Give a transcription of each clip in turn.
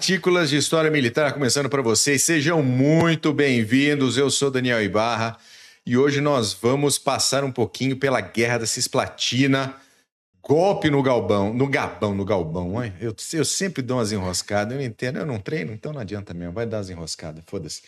Partículas de História Militar começando para vocês. Sejam muito bem-vindos. Eu sou Daniel Ibarra e hoje nós vamos passar um pouquinho pela Guerra da Cisplatina. Golpe no Galbão, no Gabão, no Galbão. Eu, eu sempre dou umas enroscadas, eu não entendo, eu não treino, então não adianta mesmo, vai dar umas enroscadas, foda-se.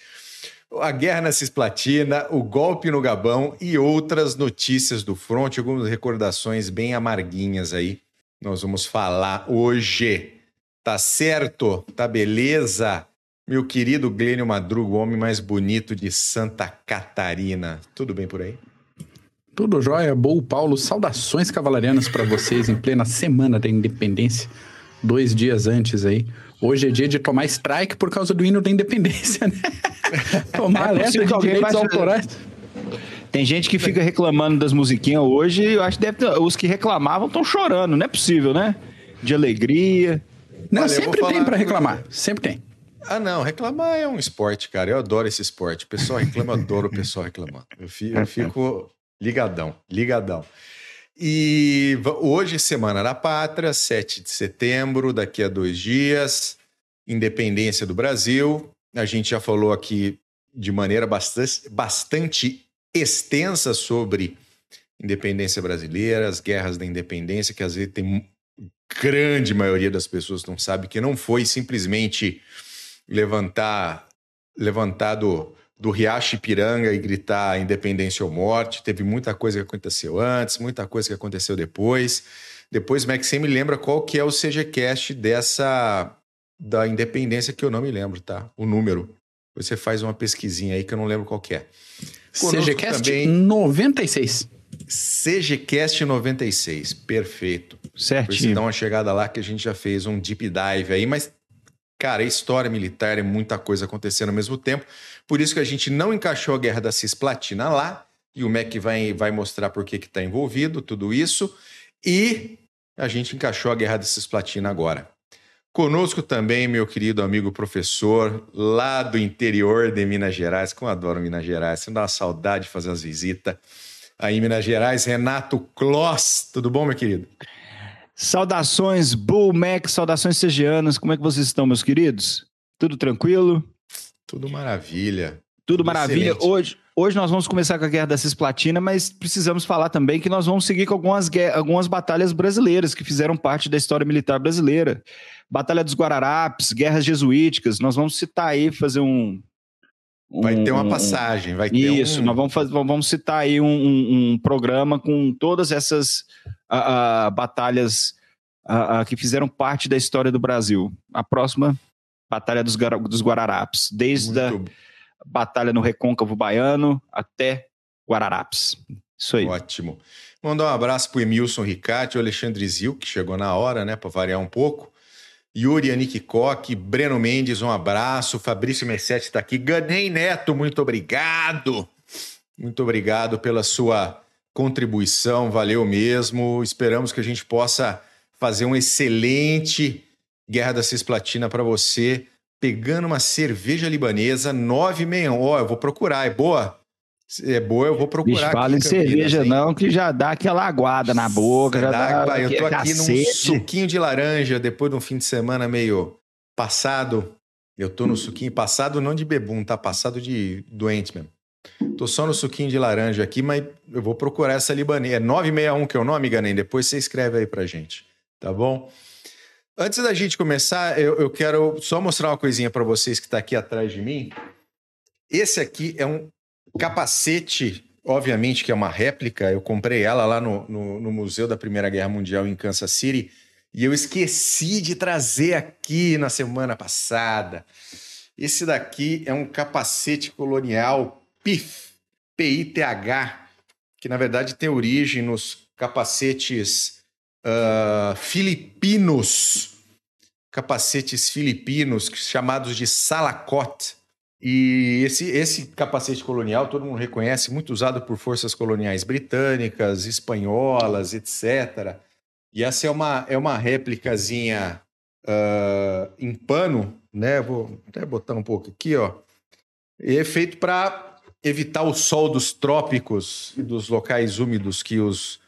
A Guerra na Cisplatina, o golpe no Gabão e outras notícias do front, algumas recordações bem amarguinhas aí. Nós vamos falar hoje. Tá certo? Tá beleza? Meu querido Glênio Madruga, o homem mais bonito de Santa Catarina. Tudo bem por aí? Tudo jóia, Bom Paulo. Saudações cavalarianas para vocês em plena semana da independência, dois dias antes aí. Hoje é dia de tomar strike por causa do hino da independência, né? tomar é alerta de direitos autorais. Tem gente que fica reclamando das musiquinhas hoje, eu acho que deve ter, os que reclamavam estão chorando, não é possível, né? De alegria. Não, Olha, sempre tem para reclamar. Sempre tem. Ah, não, reclamar é um esporte, cara. Eu adoro esse esporte. O pessoal reclama, eu adoro o pessoal reclamando. Eu fico, eu fico ligadão, ligadão. E hoje, Semana da Pátria, 7 de setembro, daqui a dois dias, independência do Brasil. A gente já falou aqui de maneira bastante, bastante extensa sobre independência brasileira, as guerras da independência, que às vezes tem grande maioria das pessoas não sabe que não foi simplesmente levantar levantar do, do Riacho Ipiranga e gritar independência ou morte. Teve muita coisa que aconteceu antes, muita coisa que aconteceu depois. Depois, Max, você me lembra qual que é o CGCast dessa da independência que eu não me lembro, tá? O número. Você faz uma pesquisinha aí que eu não lembro qual que é. CGCast também... 96. CGCast 96, perfeito. Certinho. Você dá uma chegada lá que a gente já fez um deep dive aí, mas, cara, a história militar é muita coisa acontecendo ao mesmo tempo. Por isso que a gente não encaixou a Guerra da Cisplatina lá, e o MEC vai, vai mostrar por que está envolvido, tudo isso. E a gente encaixou a Guerra da Cisplatina agora. Conosco também, meu querido amigo professor, lá do interior de Minas Gerais, como eu adoro Minas Gerais, você dá uma saudade de fazer as visitas aí em Minas Gerais, Renato Kloss. Tudo bom, meu querido? Saudações, Bull Mac, saudações segianas. Como é que vocês estão, meus queridos? Tudo tranquilo? Tudo maravilha. Tudo, Tudo maravilha. Hoje, hoje nós vamos começar com a Guerra da Cisplatina, mas precisamos falar também que nós vamos seguir com algumas, algumas batalhas brasileiras que fizeram parte da história militar brasileira. Batalha dos Guararapes, guerras jesuíticas. Nós vamos citar aí, fazer um, Vai ter uma passagem, vai ter Isso, um... nós vamos, fazer, vamos citar aí um, um, um programa com todas essas uh, uh, batalhas uh, que fizeram parte da história do Brasil. A próxima, Batalha dos, dos Guararapes, desde Muito... a batalha no Recôncavo Baiano até Guararapes. Isso aí. Ótimo. Mandar um abraço para o Emilson Ricati, o Alexandre Zil, que chegou na hora, né, para variar um pouco. Yuri Anique Koch, Breno Mendes, um abraço. Fabrício Mercetti está aqui. Ganei Neto, muito obrigado. Muito obrigado pela sua contribuição, valeu mesmo. Esperamos que a gente possa fazer um excelente Guerra da Cisplatina para você, pegando uma cerveja libanesa 961. Ó, oh, eu vou procurar, é boa? É boa, eu vou procurar. Bicho, fala em cerveja não, que já dá aquela aguada na boca. Já dá, dá eu tô aqui cacete. num suquinho de laranja, depois de um fim de semana meio passado. Eu tô no suquinho, passado não de bebum, tá? Passado de doente mesmo. Tô só no suquinho de laranja aqui, mas eu vou procurar essa libanesa. É 961 que é o nome, Ganem? Depois você escreve aí pra gente, tá bom? Antes da gente começar, eu, eu quero só mostrar uma coisinha para vocês que tá aqui atrás de mim. Esse aqui é um Capacete, obviamente que é uma réplica, eu comprei ela lá no, no, no, Museu da Primeira Guerra Mundial em Kansas City e eu esqueci de trazer aqui na semana passada. Esse daqui é um capacete colonial PIF, P-I-T-H, que na verdade tem origem nos capacetes uh, filipinos, capacetes filipinos chamados de salacote e esse, esse capacete colonial, todo mundo reconhece, muito usado por forças coloniais britânicas, espanholas, etc. E essa é uma, é uma réplicazinha uh, em pano, né? Vou até botar um pouco aqui, ó. E é feito para evitar o sol dos trópicos e dos locais úmidos que os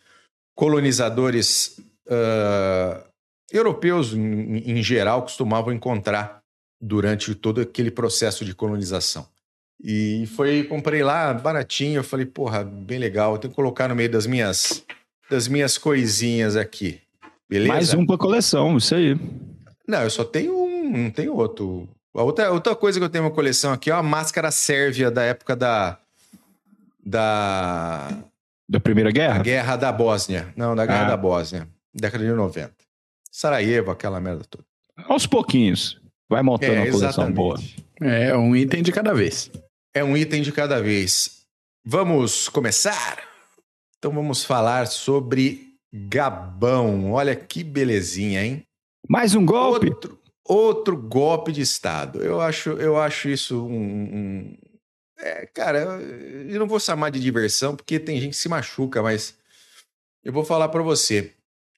colonizadores uh, europeus, em, em geral, costumavam encontrar durante todo aquele processo de colonização. E foi, comprei lá baratinho, eu falei, porra, bem legal, tenho que colocar no meio das minhas das minhas coisinhas aqui. Beleza? Mais um pra coleção, isso aí. Não, eu só tenho um, não tenho outro. A outra, outra coisa que eu tenho uma coleção aqui é uma máscara sérvia da época da. Da. Da Primeira Guerra? Da guerra da Bósnia. Não, da Guerra ah. da Bósnia. Década de 90. Sarajevo, aquela merda toda. Aos pouquinhos. Vai montando é, uma coleção boa. É, um item de cada vez. É um item de cada vez. Vamos começar? Então vamos falar sobre Gabão. Olha que belezinha, hein? Mais um golpe. Outro, outro golpe de Estado. Eu acho, eu acho isso um. um... É, cara, eu não vou chamar de diversão porque tem gente que se machuca, mas eu vou falar para você.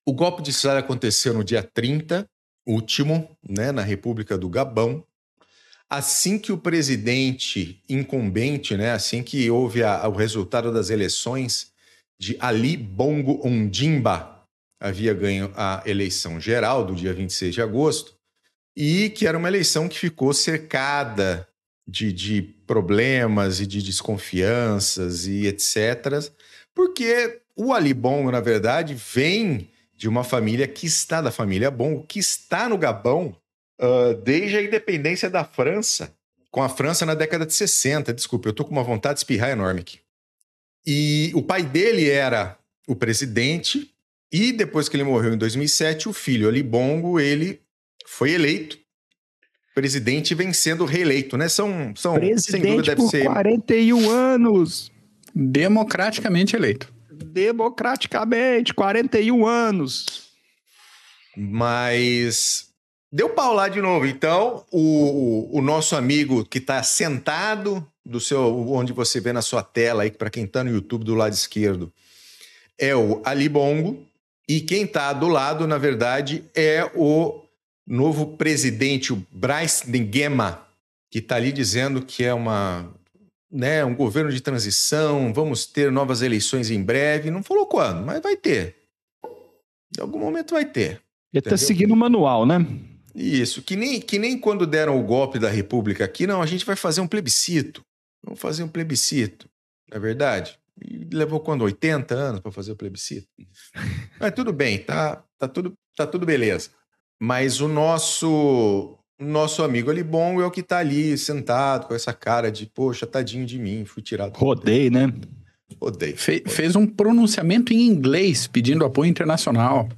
O golpe de Estado aconteceu no dia 30, último, né, na República do Gabão. Assim que o presidente incumbente, né, assim que houve a, o resultado das eleições de Ali Bongo Ondimba, havia ganho a eleição geral do dia 26 de agosto, e que era uma eleição que ficou cercada de, de problemas e de desconfianças e etc. Porque o Ali Bongo, na verdade, vem de uma família que está da família Bongo, que está no Gabão uh, desde a independência da França, com a França na década de 60. Desculpe, eu estou com uma vontade de espirrar enorme aqui. E o pai dele era o presidente e depois que ele morreu em 2007, o filho Ali Bongo, ele foi eleito presidente vem sendo reeleito, né? São, são presidente sem dúvida deve por ser 41 anos. Democraticamente eleito. Democraticamente, 41 anos. Mas deu pau lá de novo. Então, o, o nosso amigo que está sentado do seu onde você vê na sua tela aí para quem está no YouTube do lado esquerdo é o Ali Bongo, e quem está do lado, na verdade, é o novo presidente, o Bryce Nguema, que está ali dizendo que é uma, né, um governo de transição, vamos ter novas eleições em breve. Não falou quando, mas vai ter. Em algum momento vai ter. Ele está seguindo o manual, né? Isso, que nem, que nem quando deram o golpe da República aqui, não, a gente vai fazer um plebiscito. Vamos fazer um plebiscito, não é verdade? E levou quando? 80 anos para fazer o plebiscito? Mas tudo bem, tá, tá, tudo, tá tudo beleza. Mas o nosso nosso amigo ali bom é o que tá ali sentado com essa cara de, poxa, tadinho de mim, fui tirado. Rodei, né? Rodei. Fe, fez um pronunciamento em inglês pedindo apoio internacional.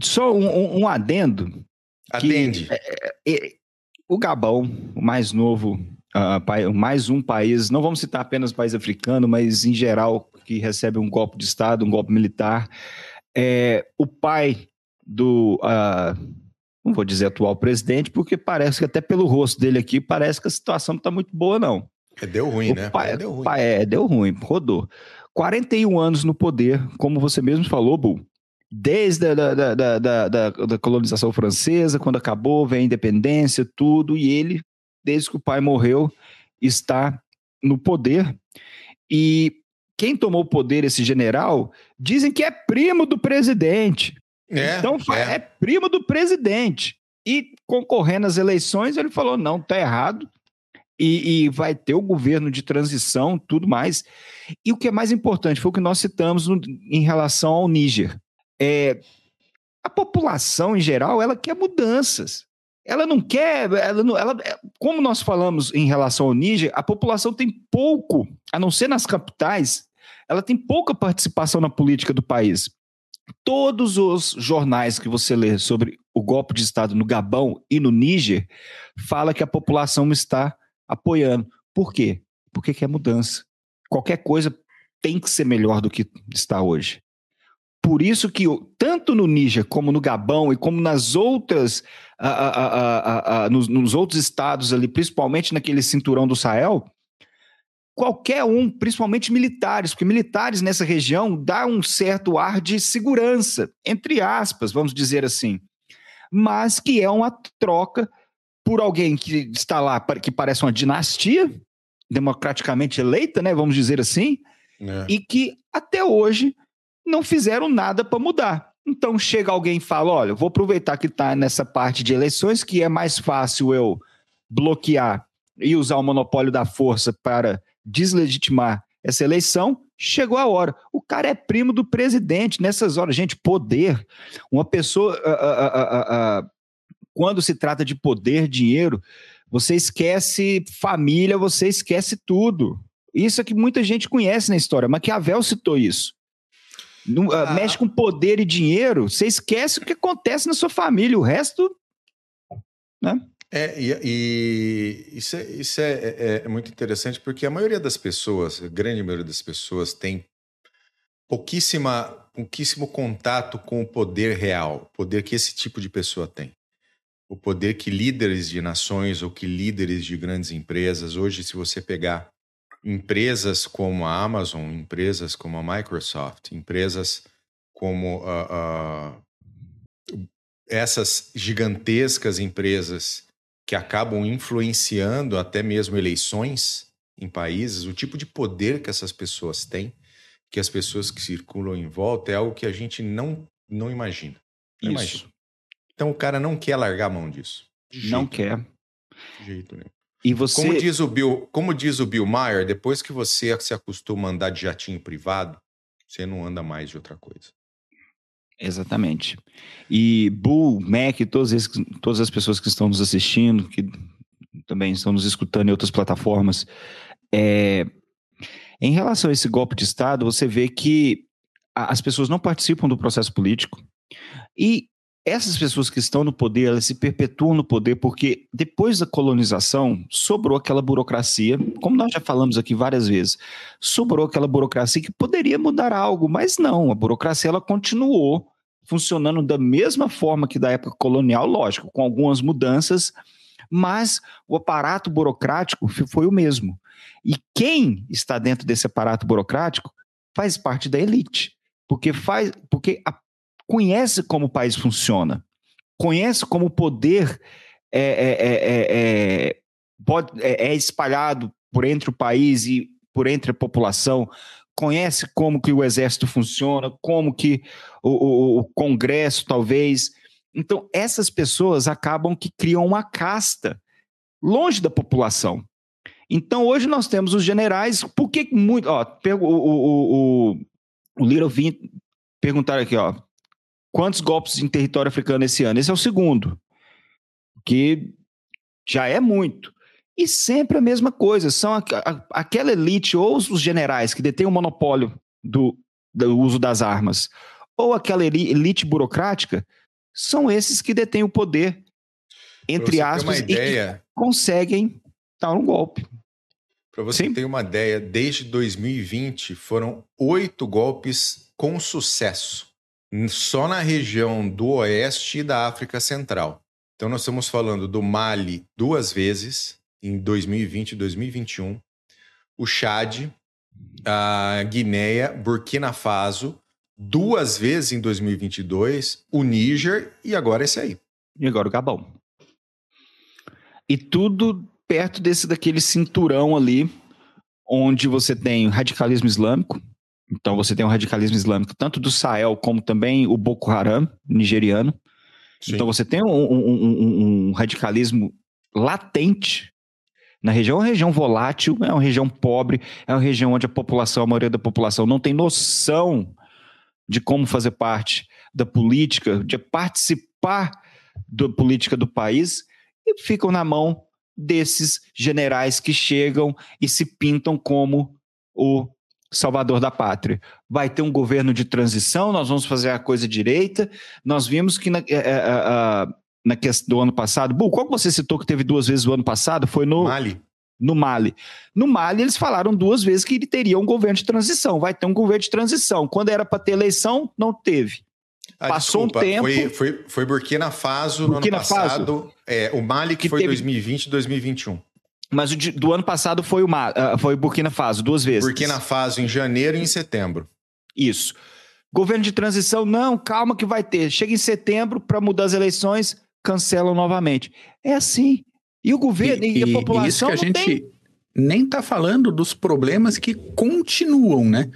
Só um, um, adendo. Atende. Que, é, é, o Gabão, o mais novo uh, mais um país, não vamos citar apenas país africano, mas em geral que recebe um golpe de Estado, um golpe militar. É, o pai do, uh, não vou dizer atual presidente, porque parece que até pelo rosto dele aqui, parece que a situação não está muito boa, não. É, deu ruim, o né? Pai, é, deu ruim. Pai, é, deu ruim, rodou. 41 anos no poder, como você mesmo falou, Bu. Desde a da, da, da, da, da colonização francesa, quando acabou, vem a independência, tudo, e ele desde que o pai morreu, está no poder. E quem tomou o poder, esse general, dizem que é primo do presidente. É, então é. é primo do presidente. E concorrendo às eleições, ele falou: não, tá errado. E, e, vai ter o governo de transição, tudo mais. E o que é mais importante foi o que nós citamos no, em relação ao Níger. É, a população, em geral, ela quer mudanças. Ela não quer, ela, não, ela, como nós falamos em relação ao Níger, a população tem pouco, a não ser nas capitais, ela tem pouca participação na política do país. Todos os jornais que você lê sobre o golpe de Estado no Gabão e no Níger fala que a população está apoiando. Por quê? Porque quer mudança. Qualquer coisa tem que ser melhor do que está hoje. Por isso que tanto no Níger como no Gabão e como nas outras, a, a, a, nos, nos, outros estados ali, principalmente naquele cinturão do Sahel, qualquer um, principalmente militares, porque militares nessa região dá um certo ar de segurança, entre aspas, vamos dizer assim, mas que é uma troca por alguém que está lá, que parece uma dinastia democraticamente eleita, né, vamos dizer assim, é. e que até hoje não fizeram nada para mudar. Então chega alguém e fala: olha, vou aproveitar que está nessa parte de eleições, que é mais fácil eu bloquear e usar o monopólio da força para deslegitimar essa eleição, chegou a hora. O cara é primo do presidente nessas horas. Gente, poder. Uma pessoa. Uh, uh, uh, quando se trata de poder, dinheiro, você esquece família, você esquece tudo. Isso é que muita gente conhece na história. Maquiavel citou isso. No, ah. Mexe com poder e dinheiro, você esquece o que acontece na sua família. O resto. Né? É, e, e isso, é, isso é, é, é, muito interessante porque a maioria das pessoas, a grande maioria das pessoas, tem pouquíssima, pouquíssimo contato com o poder real, o poder que esse tipo de pessoa tem. O poder que líderes de nações ou que líderes de grandes empresas, hoje, se você pegar empresas como a Amazon, empresas como a Microsoft, empresas como uh, uh, essas gigantescas empresas que acabam influenciando até mesmo eleições em países, o tipo de poder que essas pessoas têm, que as pessoas que circulam em volta, é algo que a gente não, não imagina. Não Isso. Imagina. Então o cara não quer largar a mão disso. não quer. De jeito nenhum. E você... como, diz o Bill, como diz o Bill Maher, depois que você se acostuma a andar de jatinho privado, você não anda mais de outra coisa. Exatamente. E Bull, Mac, todas, todas as pessoas que estão nos assistindo, que também estão nos escutando em outras plataformas, é, em relação a esse golpe de Estado, você vê que as pessoas não participam do processo político e essas pessoas que estão no poder, elas se perpetuam no poder porque depois da colonização sobrou aquela burocracia, como nós já falamos aqui várias vezes, sobrou aquela burocracia que poderia mudar algo, mas não, a burocracia ela continuou funcionando da mesma forma que da época colonial, lógico, com algumas mudanças, mas o aparato burocrático foi o mesmo. E quem está dentro desse aparato burocrático faz parte da elite, porque faz, porque a conhece como o país funciona, conhece como o poder é, é, é, pode, é, espalhado por entre o país e por entre a população, conhece como que o exército funciona, como que o, o, o Congresso talvez. Então, essas pessoas acabam que criam uma casta longe da população. Então, hoje nós temos os generais, por que muito. Ó, o, o, o, o Little Vin perguntaram aqui, ó quantos golpes em território africano esse ano? Esse é o segundo, que já é muito. E sempre a mesma coisa, são a, a, aquela elite ou os generais que detêm o monopólio do, do uso das armas, ou aquela elite burocrática, são esses que detêm o poder, entre aspas, e conseguem dar um golpe. Para você Sim. ter uma ideia, desde 2020 foram oito golpes com sucesso só na região do oeste da África Central. Então, nós estamos falando do Mali duas vezes, em 2020 e 2021, o Chad, a Guinéia, Burkina Faso, duas vezes em 2022, o Níger e agora esse aí. E agora o Gabão. E tudo perto desse daquele cinturão ali, onde você tem radicalismo islâmico, então você tem o radicalismo islâmico tanto do Sahel como também o Boko Haram nigeriano. Sim. Então você tem um, um, um, um, radicalismo latente na região, é uma região volátil, é uma região pobre, é uma região onde a população, a maioria da população não tem noção de como fazer parte da política, de participar da política do país e ficam na mão desses generais que chegam e se pintam como o salvador da pátria. Vai ter um governo de transição, nós vamos fazer a coisa direita. Nós vimos que na, é, é, é, na questão do ano passado, Bu, qual que você citou que teve duas vezes o ano passado? Foi no Mali. No Mali. No Mali, eles falaram duas vezes que ele teria um governo de transição. Vai ter um governo de transição. Quando era para ter eleição, não teve. Ah, Passou desculpa, um tempo. Foi, foi, foi Burkina Faso Burkina no ano passado. Faso. É, o Mali que, que foi teve... 2020 e 2021. Mas o de, do ano passado foi o, uh, foi Burkina Faso, duas vezes. Burkina Faso em janeiro e em setembro. Isso. Governo de transição, não, calma que vai ter. Chega em setembro para mudar as eleições, cancelam novamente. É assim. E o governo e, e a população. E isso que a gente tem... nem está falando dos problemas que continuam, né?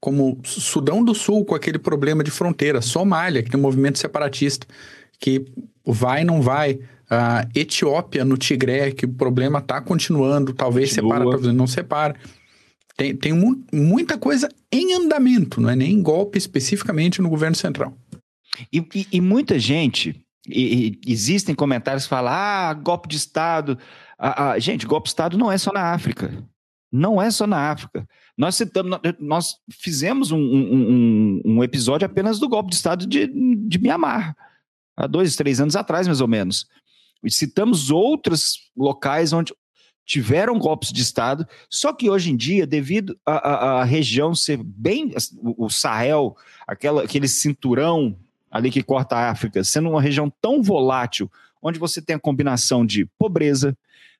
Como Sudão do Sul, com aquele problema de fronteira, Somália, que tem um movimento separatista, que vai não vai A Etiópia, no Tigré, que o problema está continuando, talvez Continua. separa, talvez não separa. Tem, tem mu- muita coisa em andamento, não é nem golpe especificamente no governo central. E, e- e muita gente, e- existem comentários que falam, ah, golpe de Estado. Ah, ah, gente, golpe de Estado não é só na África. Não é só na África. Nós citamos, nós- fizemos um, um- um- um episódio apenas do golpe de Estado de, de Mianmar, há dois, três anos atrás, mais ou menos. E citamos outros locais onde tiveram golpes de Estado, só que hoje em dia, devido à- região ser bem, o, o Sahel, aquela, aquele cinturão ali que corta a África, sendo uma região tão volátil, onde você tem a combinação de pobreza,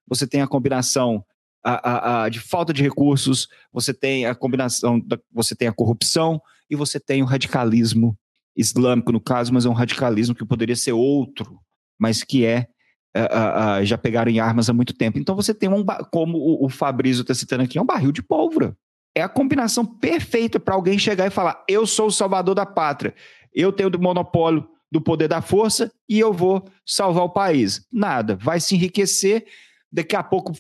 você tem a combinação a- a- a de falta de recursos, você tem a combinação, da, você tem a corrupção e você tem o radicalismo islâmico, no caso, mas é um radicalismo que poderia ser outro, mas que é. A- a- já pegaram em armas há muito tempo. Então você tem um, como o, o Fabrício está citando aqui, é um barril de pólvora. É a combinação perfeita para alguém chegar e falar: eu sou o salvador da pátria, eu tenho o monopólio do poder da força e eu vou salvar o país. Nada, vai se enriquecer, daqui a pouco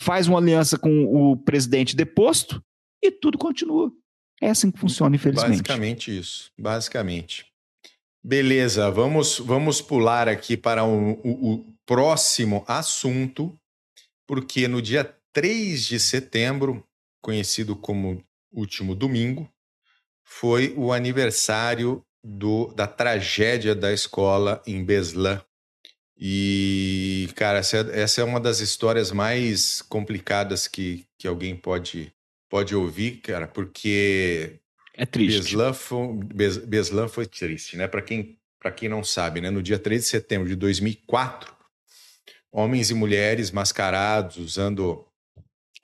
faz uma aliança com o presidente deposto e tudo continua. É assim que funciona, infelizmente. Basicamente isso. Basicamente. Beleza, vamos, vamos pular aqui para o- o próximo assunto, porque no dia 3 de setembro, conhecido como último domingo, foi o aniversário do, da tragédia da escola em Beslan. E, cara, essa é, essa é uma das histórias mais complicadas que, que alguém pode, pode ouvir, cara, porque É triste. Beslan foi, Bes- Beslan foi triste, né? Para quem, quem não sabe, né? No dia 13 de setembro de 2004, homens e mulheres mascarados, usando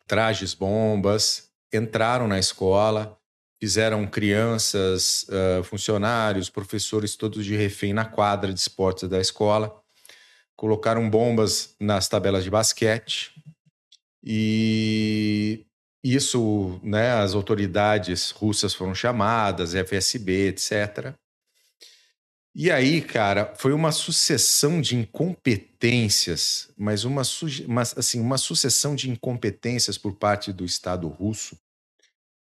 trajes bombas, entraram na escola, fizeram crianças, funcionários, professores todos de refém na quadra de esportes da escola, colocaram bombas nas tabelas de basquete e isso, né, as autoridades russas foram chamadas, FSB, etc. E aí, cara, foi uma sucessão de incompetências, mas uma, uma, assim, uma sucessão de incompetências por parte do Estado russo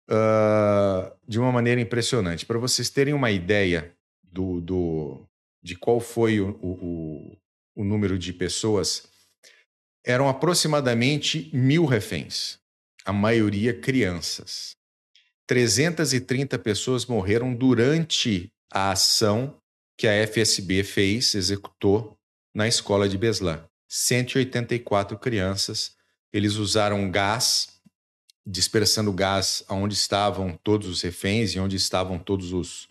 ah, de uma maneira impressionante. Para vocês terem uma ideia do, do, de qual foi o, o- o número de pessoas, eram aproximadamente mil reféns a maioria crianças. 330 pessoas morreram durante a ação que a FSB fez, executou na escola de Beslan. 184 crianças. Eles usaram gás, dispersando gás aonde estavam todos os reféns e onde estavam todos os,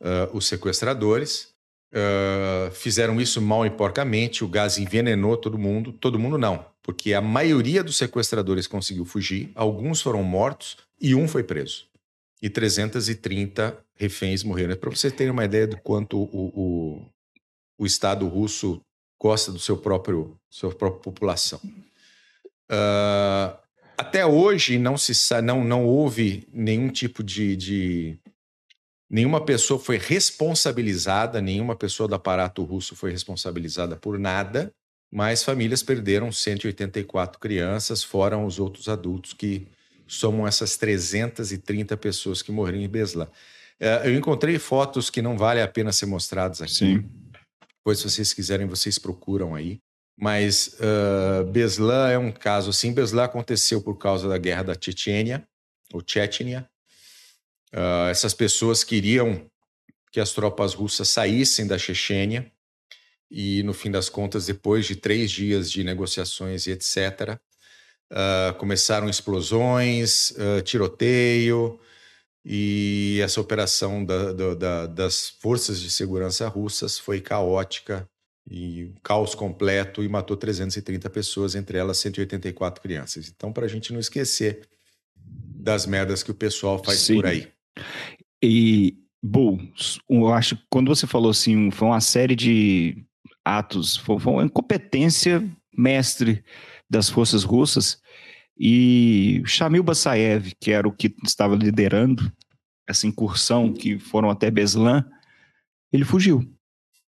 ah, os sequestradores. Ah, fizeram isso mal e porcamente, o gás envenenou todo mundo. Todo mundo não, porque a maioria dos sequestradores conseguiu fugir, alguns foram mortos e um foi preso. E 330 reféns morreram. Para vocês terem uma ideia do quanto o, o, o Estado russo gosta do seu próprio sua própria população. Ah, até hoje não se não, não houve nenhum tipo de, de nenhuma pessoa foi responsabilizada, nenhuma pessoa do aparato russo foi responsabilizada por nada, mas famílias perderam 184 crianças, fora os outros adultos que somam essas 330 pessoas que morreram em Beslan. Eh, Eu encontrei fotos que não vale a pena ser mostradas aqui. Sim. Depois, se vocês quiserem, vocês procuram aí. Mas uh, Beslan é um caso assim. Beslan aconteceu por causa da guerra da Chechênia, ou Chechnya. Uh, essas pessoas queriam que as tropas russas saíssem da Chechênia. E, no fim das contas, depois de três dias de negociações e etc., uh, começaram explosões, uh, tiroteio, e essa operação da- da- da- das forças de segurança russas foi caótica e um caos completo e matou 330 pessoas, entre elas 184 crianças. Então, para a gente não esquecer das merdas que o pessoal faz Sim. por aí. E, Bu, eu acho que quando você falou assim, foi uma série de atos, foi, foi uma incompetência mestre das forças russas. E Shamil Bassaev, que era o que estava liderando essa incursão que foram até Beslan, ele fugiu.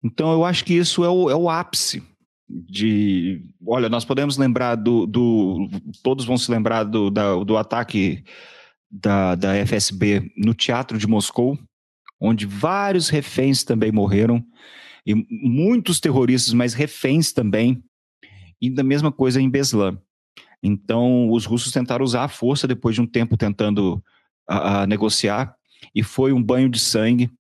Então eu acho que isso é o, é o ápice de. Olha, nós podemos lembrar do. do todos vão se lembrar do, da, do ataque da, da FSB no Teatro de Moscou, onde vários reféns também morreram, e muitos terroristas, mas reféns também, e da mesma coisa em Beslan. Então, os russos tentaram usar a força depois de um tempo tentando a, negociar, e foi um banho de sangue.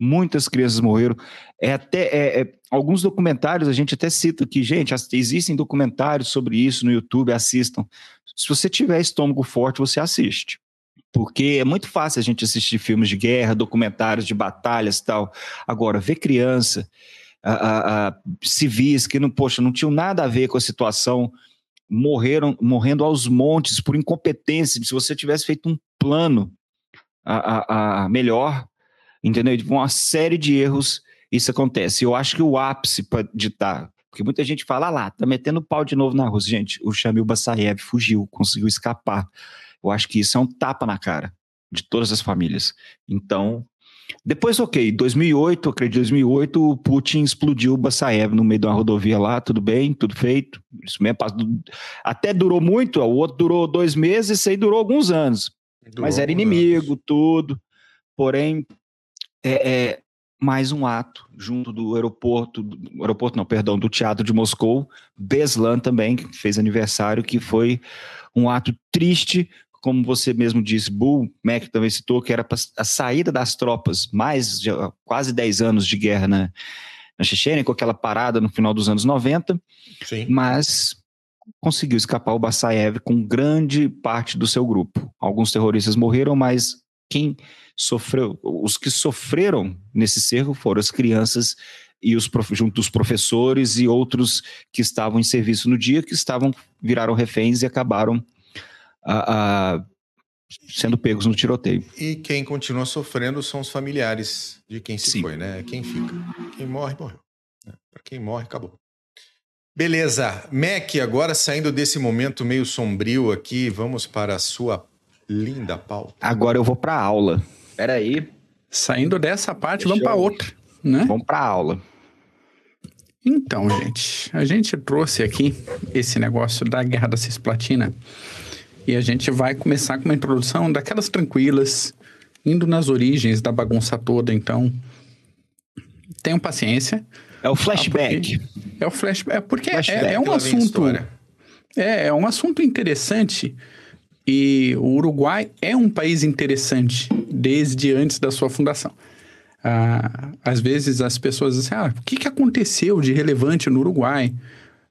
Muitas crianças morreram. É até é, é, alguns documentários a gente até cita que, gente, existem documentários sobre isso no YouTube, assistam. Se você tiver estômago forte, você assiste porque é muito fácil a gente assistir filmes de guerra, documentários de batalhas e tal. Agora, ver criança, civis que não, poxa, não tinham nada a ver com a situação, morreram, morrendo aos montes por incompetência. Se você tivesse feito um plano a, melhor, entendeu? Uma série de erros, isso acontece. Eu acho que o ápice para ditar porque muita gente fala, ah lá, tá metendo pau de novo na Rússia. Gente, o Shamil Bassaev fugiu, conseguiu escapar. Eu acho que isso é um tapa na cara de todas as famílias. Então, depois, ok, 2008, acredito, 2008, o Putin explodiu o Bassaev no meio de uma rodovia lá, tudo bem, tudo feito. Isso mesmo, até durou muito, o outro durou dois meses, esse aí durou alguns anos. Durou Mas era inimigo, anos. tudo. Porém, é, é, mais um ato junto do aeroporto, do, aeroporto não, perdão, do Teatro de Moscou, Beslan também, que fez aniversário, que foi um ato triste, como você mesmo disse, Bull, Mac também citou, que era a saída das tropas, mais de quase 10 anos de guerra na, na Chechênia, com aquela parada no final dos anos 90, Sim. mas conseguiu escapar o Bassaev com grande parte do seu grupo. Alguns terroristas morreram, mas quem sofreu, os que sofreram nesse cerco foram as crianças e os junto dos professores e outros que estavam em serviço no dia, que estavam viraram reféns e acabaram a, a, sendo pegos no tiroteio. E quem continua sofrendo são os familiares de quem se Sim. foi, né? Quem fica. Quem morre, morreu. Né? Para quem morre, acabou. Beleza. Mac, agora saindo desse momento meio sombrio aqui, vamos para a sua linda pauta. Agora eu vou para a aula. Espera aí. Saindo dessa parte, Deixa vamos para outra, né? Vamos para a aula. Então, gente, a gente trouxe aqui esse negócio da Guerra da Cisplatina e a gente vai começar com uma introdução daquelas tranquilas, indo nas origens da bagunça toda. Então, tenham paciência. É o flashback. é o flashback. É porque flashback, é, é, um assunto. É, é um assunto interessante. E o Uruguai é um país interessante desde antes da sua fundação. Ah, às vezes as pessoas dizem ah, o que, que aconteceu de relevante no Uruguai?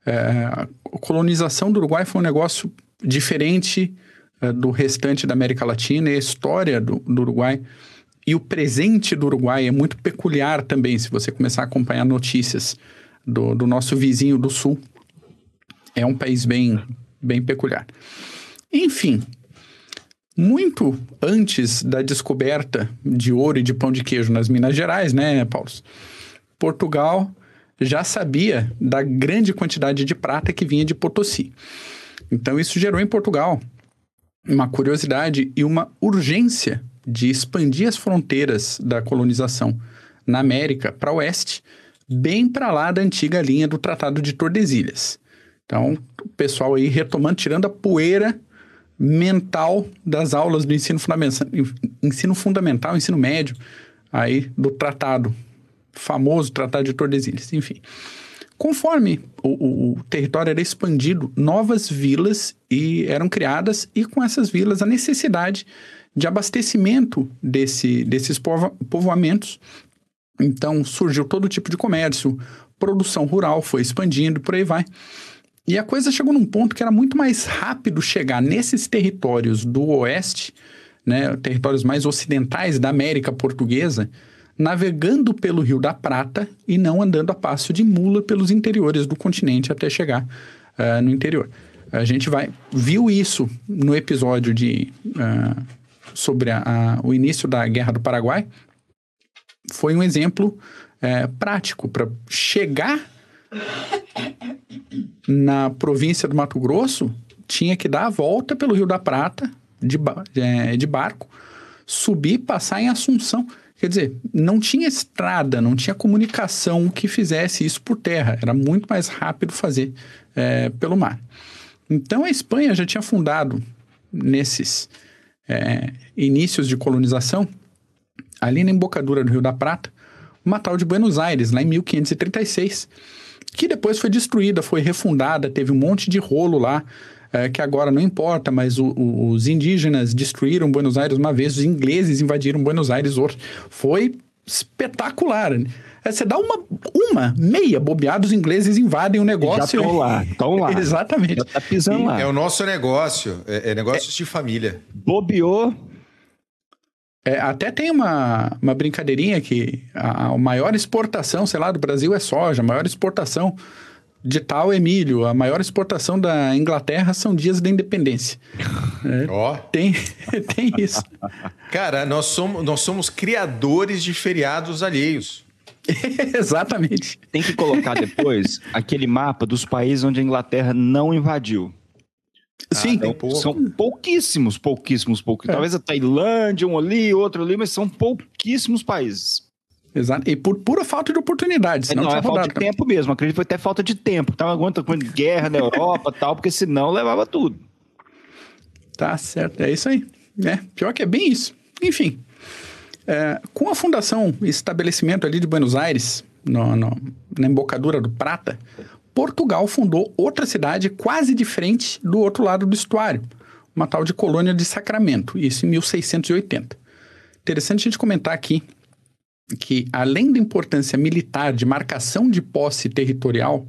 É, a colonização do Uruguai foi um negócio diferente uh, do restante da América Latina e a história do, do, Uruguai e o presente do Uruguai é muito peculiar também, se você começar a acompanhar notícias do, do nosso vizinho do sul. É um país bem, bem peculiar. Enfim, muito antes da descoberta de ouro e de pão de queijo nas Minas Gerais, né, Paulo? Portugal já sabia da grande quantidade de prata que vinha de Potosí. Então, isso gerou em Portugal uma curiosidade e uma urgência de expandir as fronteiras da colonização na América para o oeste, bem para lá da antiga linha do Tratado de Tordesilhas. Então, o pessoal aí retomando, tirando a poeira mental das aulas do ensino fundamental, ensino fundamental, ensino médio, aí do tratado, famoso Tratado de Tordesilhas, enfim. Conforme o, o, o, território era expandido, novas vilas e eram criadas, e com essas vilas a necessidade de abastecimento desse, desses povo, povoamentos. Então surgiu todo tipo de comércio, produção rural foi expandindo, por aí vai. E a coisa chegou num ponto que era muito mais rápido chegar nesses territórios do oeste, né, territórios mais ocidentais da América Portuguesa, navegando pelo Rio da Prata e não andando a passo de mula pelos interiores do continente até chegar uh, no interior. A gente vai viu isso no episódio de uh, sobre a, a, o início da Guerra do Paraguai. Foi um exemplo uh, prático para chegar na província do Mato Grosso, tinha que dar a volta pelo Rio da Prata de, de barco, subir, passar em Assunção Quer dizer, não tinha estrada, não tinha comunicação que fizesse isso por terra. Era muito mais rápido fazer é, pelo mar. Então a Espanha já tinha fundado nesses é, inícios de colonização, ali na embocadura do Rio da Prata, uma tal de Buenos Aires, lá em 1536, que depois foi destruída, foi refundada, teve um monte de rolo lá, é, que agora não importa, mas o, o, os indígenas destruíram Buenos Aires uma vez, os ingleses invadiram Buenos Aires outro. Foi espetacular. É, você dá uma, uma meia bobeada, os ingleses invadem o negócio. Já estão lá, estão lá. Exatamente. Já tá pisando lá. É o nosso negócio, é, é negócios é, de família. Bobeou. É, até tem uma, uma brincadeirinha que a, a maior exportação, sei lá, do Brasil é soja, a maior exportação de tal Emílio, a maior exportação da Inglaterra são dias da independência. É, oh. Tem, tem isso. Cara, nós somos, nós somos criadores de feriados alheios. Exatamente. Tem que colocar depois aquele mapa dos países onde a Inglaterra não invadiu. Sim, ah, então, são pouquíssimos, pouquíssimos, pouquíssimos. É. Talvez a Tailândia, um ali, outro ali, mas são pouquíssimos países. Exato. E por pura falta de oportunidade. Não, é falta de tempo mesmo. Acredito que foi até falta de tempo. Tava aguentando guerra na Europa tal, porque senão levava tudo. Tá certo. É isso aí. É, pior que é bem isso. Enfim. É, com a fundação e estabelecimento ali de Buenos Aires, no, no, na embocadura do Prata, Portugal fundou outra cidade quase de frente do outro lado do estuário, uma tal de Colônia de Sacramento, isso em 1680. Interessante a gente comentar aqui que, além da importância militar de marcação de posse territorial,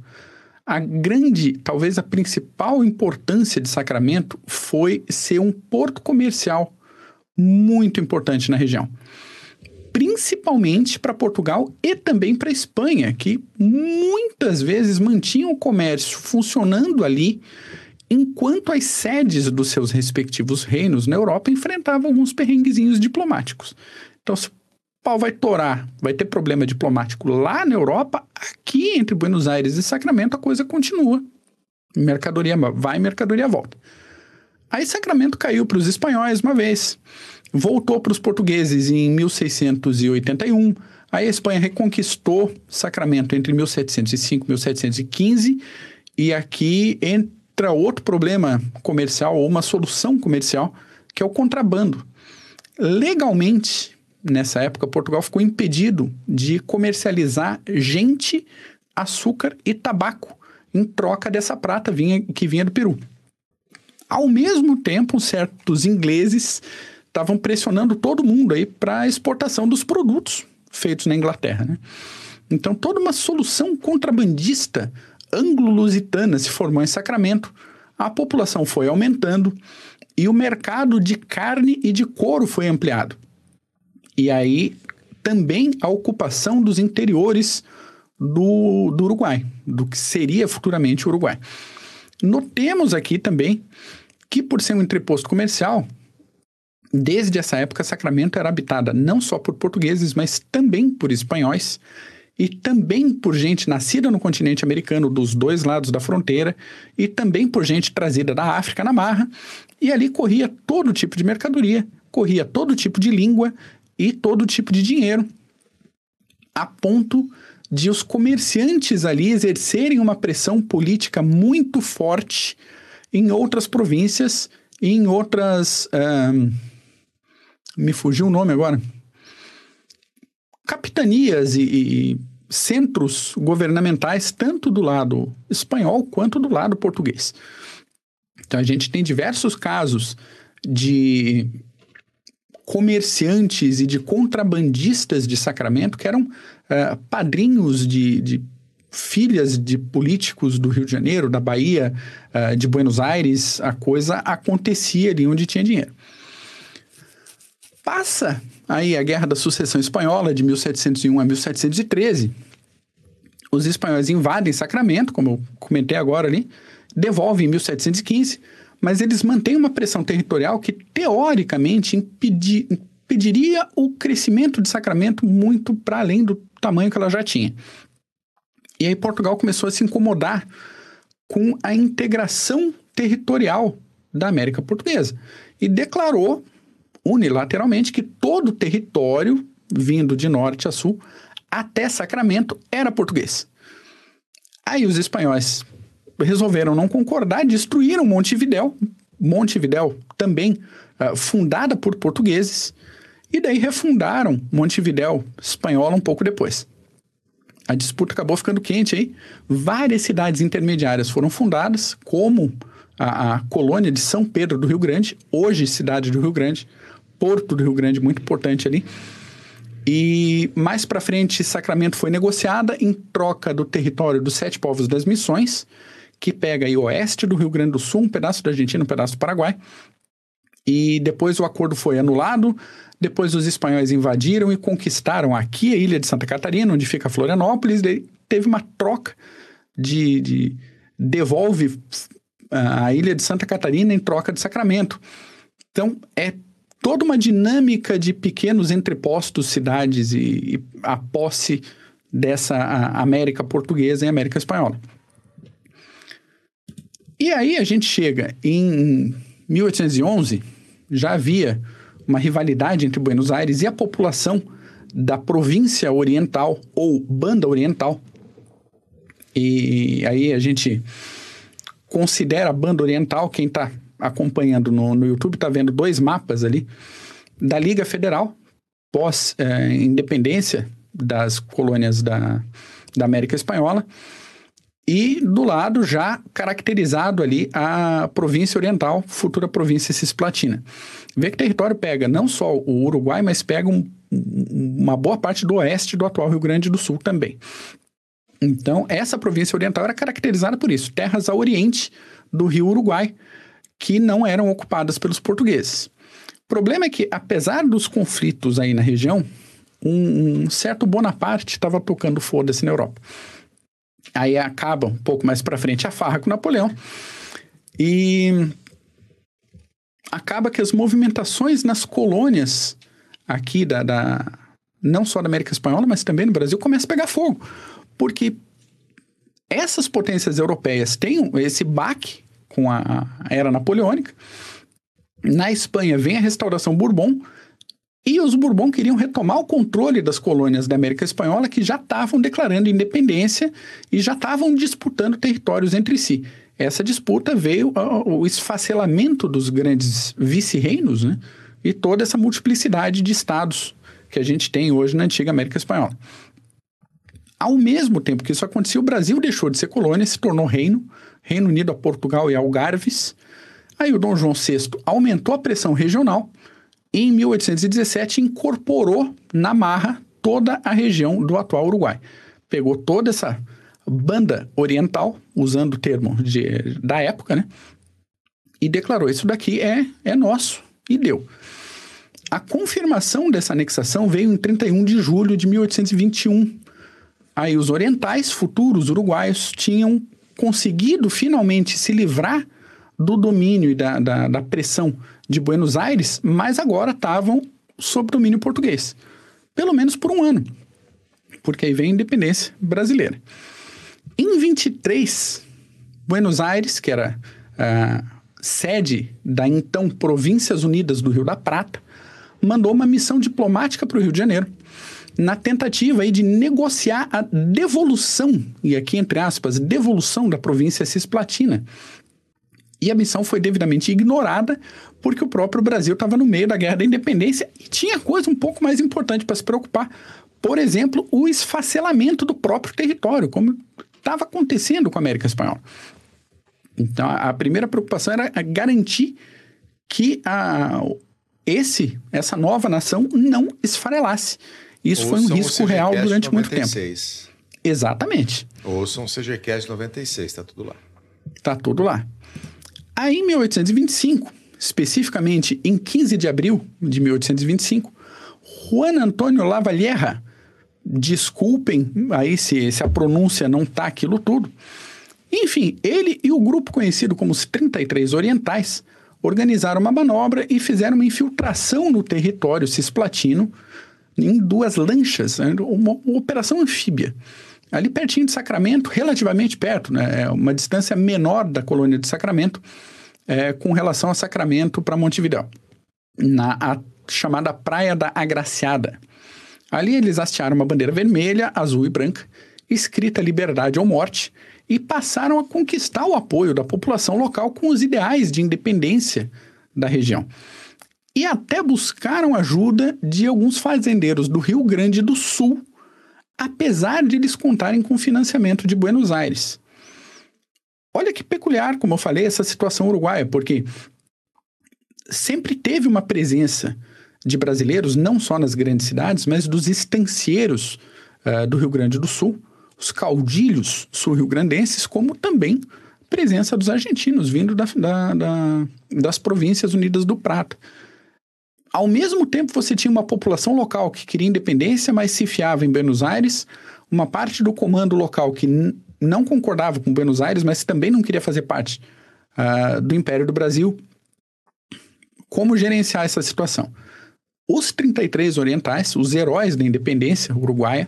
a grande, talvez a principal importância de Sacramento foi ser um porto comercial muito importante na região. Principalmente para Portugal e também para Espanha, que muitas vezes mantinham o comércio funcionando ali, enquanto as sedes dos seus respectivos reinos na Europa enfrentavam alguns perrenguezinhos diplomáticos. Então, se pau vai torar, vai ter problema diplomático lá na Europa, aqui entre Buenos Aires e Sacramento a coisa continua. Mercadoria vai, mercadoria volta. Aí Sacramento caiu para os espanhóis uma vez, voltou para os portugueses em 1681. Aí a Espanha reconquistou Sacramento entre 1705 e 1715. E aqui entra outro problema comercial, ou uma solução comercial, que é o contrabando. Legalmente, nessa época, Portugal ficou impedido de comercializar gente, açúcar e tabaco em troca dessa prata vinha, que vinha do Peru. Ao mesmo tempo, certos ingleses estavam pressionando todo mundo aí para a exportação dos produtos feitos na Inglaterra. Né? Então, toda uma solução contrabandista anglo-lusitana se formou em Sacramento. A população foi aumentando e o mercado de carne e de couro foi ampliado. E aí também a ocupação dos interiores do, do Uruguai, do que seria futuramente o Uruguai. Notemos aqui também que, por ser um entreposto comercial, desde essa época, Sacramento era habitada não só por portugueses, mas também por espanhóis e também por gente nascida no continente americano dos dois lados da fronteira e também por gente trazida da África na marra. E ali corria todo tipo de mercadoria, corria todo tipo de língua e todo tipo de dinheiro, a ponto de os comerciantes ali exercerem uma pressão política muito forte em outras províncias e em outras. Me fugiu o nome agora. Capitanias e, e centros governamentais, tanto do lado espanhol quanto do lado português. Então a gente tem diversos casos de comerciantes e de contrabandistas de Sacramento que eram uh, padrinhos de, de, filhas de políticos do Rio de Janeiro, da Bahia, uh, de Buenos Aires, a coisa acontecia ali onde tinha dinheiro. Passa aí a Guerra da Sucessão Espanhola de 1701 a 1713. Os espanhóis invadem Sacramento, como eu comentei agora ali, devolvem em 1715 mas eles mantêm uma pressão territorial que, teoricamente, impedir, impediria o crescimento de Sacramento muito para além do tamanho que ela já tinha. E aí Portugal começou a se incomodar com a integração territorial da América Portuguesa e declarou unilateralmente que todo o território vindo de norte a sul, até Sacramento, era português. Aí os espanhóis resolveram não concordar, destruíram Montevidéu, Montevidéu também uh, fundada por portugueses, e daí refundaram Montevidéu espanhola um pouco depois. A disputa acabou ficando quente aí. Várias cidades intermediárias foram fundadas, como a, a colônia de São Pedro do Rio Grande, hoje cidade do Rio Grande, Porto do Rio Grande, muito importante ali. E mais para frente, Sacramento foi negociada em troca do território dos Sete Povos das Missões, que pega aí o oeste do Rio Grande do Sul, um pedaço da Argentina, um pedaço do Paraguai. E depois o acordo foi anulado, depois os espanhóis invadiram e conquistaram aqui a ilha de Santa Catarina, onde fica Florianópolis, daí teve uma troca de, de devolve a ilha de Santa Catarina em troca de Sacramento. Então, é toda uma dinâmica de pequenos entrepostos, cidades e, e a posse dessa América portuguesa e América espanhola. E aí a gente chega em 1811, já havia uma rivalidade entre Buenos Aires e a população da província oriental ou banda oriental. E aí a gente considera a banda oriental, quem está acompanhando no, no YouTube está vendo dois mapas ali da Liga Federal, pós-independência é, das colônias da, da América Espanhola, e do lado já caracterizado ali a província oriental, futura província cisplatina. Vê que território pega não só o Uruguai, mas pega um, uma boa parte do oeste do atual Rio Grande do Sul também. Então, essa província oriental era caracterizada por isso, terras a oriente do rio Uruguai, que não eram ocupadas pelos portugueses. O problema é que, apesar dos conflitos aí na região, um, um certo Bonaparte estava tocando foda-se na Europa. Aí acaba um pouco mais para frente a farra com Napoleão. E acaba que as movimentações nas colônias aqui da, da, não só da América Espanhola, mas também no Brasil começam a pegar fogo. Porque essas potências europeias têm esse baque com a, a era napoleônica. Na Espanha vem a restauração Bourbon, e os Bourbon queriam retomar o controle das colônias da América Espanhola que já estavam declarando independência e já estavam disputando territórios entre si. Essa disputa veio ao esfacelamento dos grandes vice-reinos né? e toda essa multiplicidade de estados que a gente tem hoje na antiga América Espanhola. Ao mesmo tempo que isso acontecia, o Brasil deixou de ser colônia, se tornou reino, Reino Unido a Portugal e Algarves. Aí o Dom João VI aumentou a pressão regional em 1817 incorporou na marra toda a região do atual Uruguai. Pegou toda essa banda oriental, usando o termo de, da época, né? E declarou: Isso daqui é, é nosso. E deu. A confirmação dessa anexação veio em 31 de julho de 1821. Aí os orientais, futuros uruguaios, tinham conseguido finalmente se livrar do domínio e da, da, da pressão de Buenos Aires, mas agora estavam sob domínio português. Pelo menos por um ano, porque aí vem a independência brasileira. Em 23, Buenos Aires, que era a sede da então Províncias Unidas do Rio da Prata, mandou uma missão diplomática para o Rio de Janeiro, na tentativa aí de negociar a devolução, e aqui entre aspas, devolução da província cisplatina, e a missão foi devidamente ignorada porque o próprio Brasil estava no meio da guerra da independência e tinha coisa um pouco mais importante para se preocupar. Por exemplo, o esfacelamento do próprio território, como estava acontecendo com a América Espanhola. Então, a, primeira preocupação era garantir que a, esse, essa nova nação não esfarelasse. Isso Ouçam foi um risco real durante 96. muito tempo. Exatamente. Ouçam o CGCast 96, está tudo lá. Está tudo lá. Aí, em 1825, especificamente em 15 de abril de 1825, Juan Antônio Lavalleja, desculpem aí se, se a pronúncia não tá aquilo tudo, enfim, ele e o grupo conhecido como os 33 Orientais organizaram uma manobra e fizeram uma infiltração no território cisplatino em duas lanchas, né, uma, uma operação anfíbia. Ali pertinho de Sacramento, relativamente perto, né? É uma distância menor da colônia de Sacramento, é, com relação a Sacramento para Montevidéu, na chamada Praia da Agraciada. Ali eles hastearam uma bandeira vermelha, azul e branca, escrita liberdade ou morte, e passaram a conquistar o apoio da população local com os ideais de independência da região. E até buscaram ajuda de alguns fazendeiros do Rio Grande do Sul, apesar de eles contarem com financiamento de Buenos Aires. Olha que peculiar, como eu falei, essa situação uruguaia, porque sempre teve uma presença de brasileiros, não só nas grandes cidades, mas dos estancieiros uh, do Rio Grande do Sul, os caudilhos sul-rio-grandenses, como também presença dos argentinos vindo da, da, da, das províncias unidas do Prata. Ao mesmo tempo, você tinha uma população local que queria independência, mas se fiava em Buenos Aires, uma parte do comando local que não concordava com Buenos Aires, mas também não queria fazer parte uh, do Império do Brasil. Como gerenciar essa situação? Os 33 orientais, os heróis da independência uruguaia,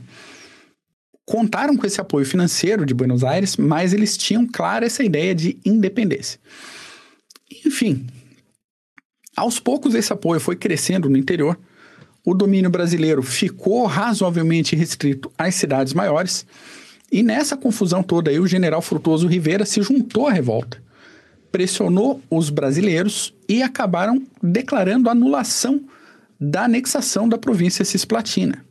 contaram com esse apoio financeiro de Buenos Aires, mas eles tinham clara essa ideia de independência. Enfim, aos poucos esse apoio foi crescendo no interior. O domínio brasileiro ficou razoavelmente restrito às cidades maiores. E nessa confusão toda aí, o general Frutuoso Rivera se juntou à revolta, pressionou os brasileiros e acabaram declarando anulação da anexação da província cisplatina.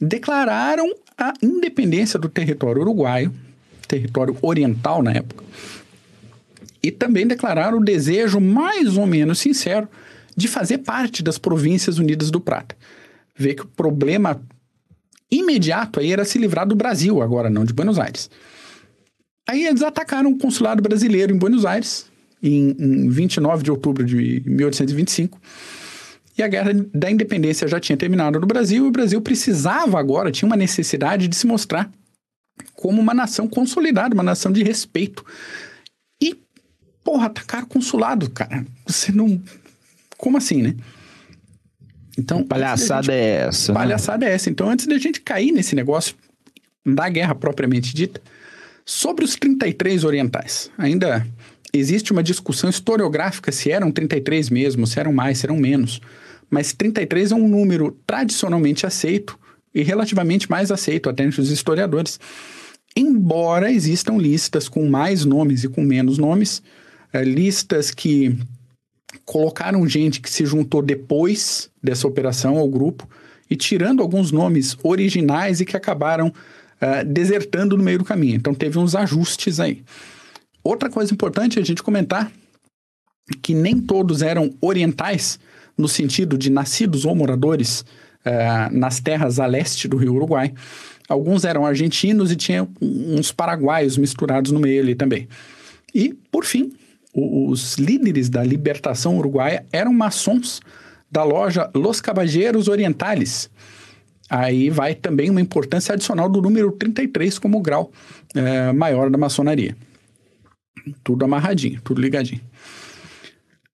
Declararam a independência do território uruguaio, território oriental na época, e também declararam o desejo mais ou menos sincero de fazer parte das províncias unidas do Prata. Vê que o problema imediato aí era se livrar do Brasil, agora não de Buenos Aires. Aí eles atacaram o consulado brasileiro em Buenos Aires, em, em 29 de outubro de 1825 e a guerra da independência já tinha terminado no Brasil e o Brasil precisava agora, tinha uma necessidade de se mostrar como uma nação consolidada, uma nação de respeito. E, porra, atacar o consulado, cara. Você não. Como assim, né? Então. Palhaçada gente... é essa. Né? Palhaçada né? é essa. Então, antes da gente cair nesse negócio da guerra propriamente dita, sobre os 33 orientais, ainda existe uma discussão historiográfica se eram 33 mesmo, se eram mais, se eram menos mas 33 é um número tradicionalmente aceito e relativamente mais aceito até entre os historiadores. Embora existam listas com mais nomes e com menos nomes, é, listas que colocaram gente que se juntou depois dessa operação ao grupo e tirando alguns nomes originais e que acabaram uh, desertando no meio do caminho. Então teve uns ajustes aí. Outra coisa importante a gente comentar que nem todos eram orientais, no sentido de nascidos ou moradores uh, nas terras a leste do Rio Uruguai. Alguns eram argentinos e tinha uns paraguaios misturados no meio ali também. E, por fim, os líderes da libertação uruguaia eram maçons da loja Los Caballeros Orientales. Aí vai também uma importância adicional do número 33 como grau é, maior da maçonaria. Tudo amarradinho, tudo ligadinho.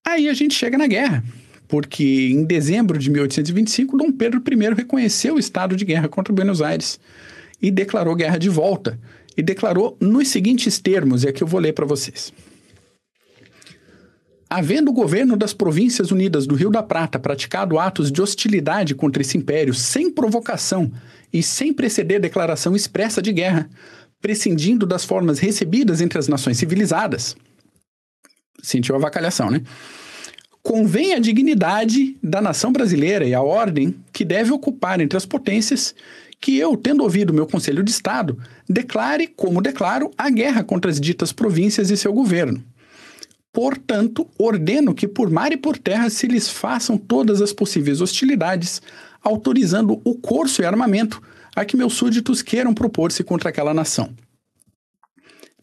Aí a gente chega na guerra porque em dezembro de 1825, Dom Pedro I reconheceu o estado de guerra contra Buenos Aires e declarou guerra de volta. E declarou nos seguintes termos, e aqui eu vou ler para vocês. Havendo o governo das Províncias Unidas do Rio da Prata praticado atos de hostilidade contra esse império sem provocação e sem preceder declaração expressa de guerra, prescindindo das formas recebidas entre as nações civilizadas. Sentiu a vacalhação, né? convém a dignidade da nação brasileira e a ordem que deve ocupar entre as potências que eu, tendo ouvido meu Conselho de Estado, declare, como declaro, a guerra contra as ditas províncias e seu governo. Portanto, ordeno que por mar e por terra se lhes façam todas as possíveis hostilidades, autorizando o curso e armamento a que meus súditos queiram propor-se contra aquela nação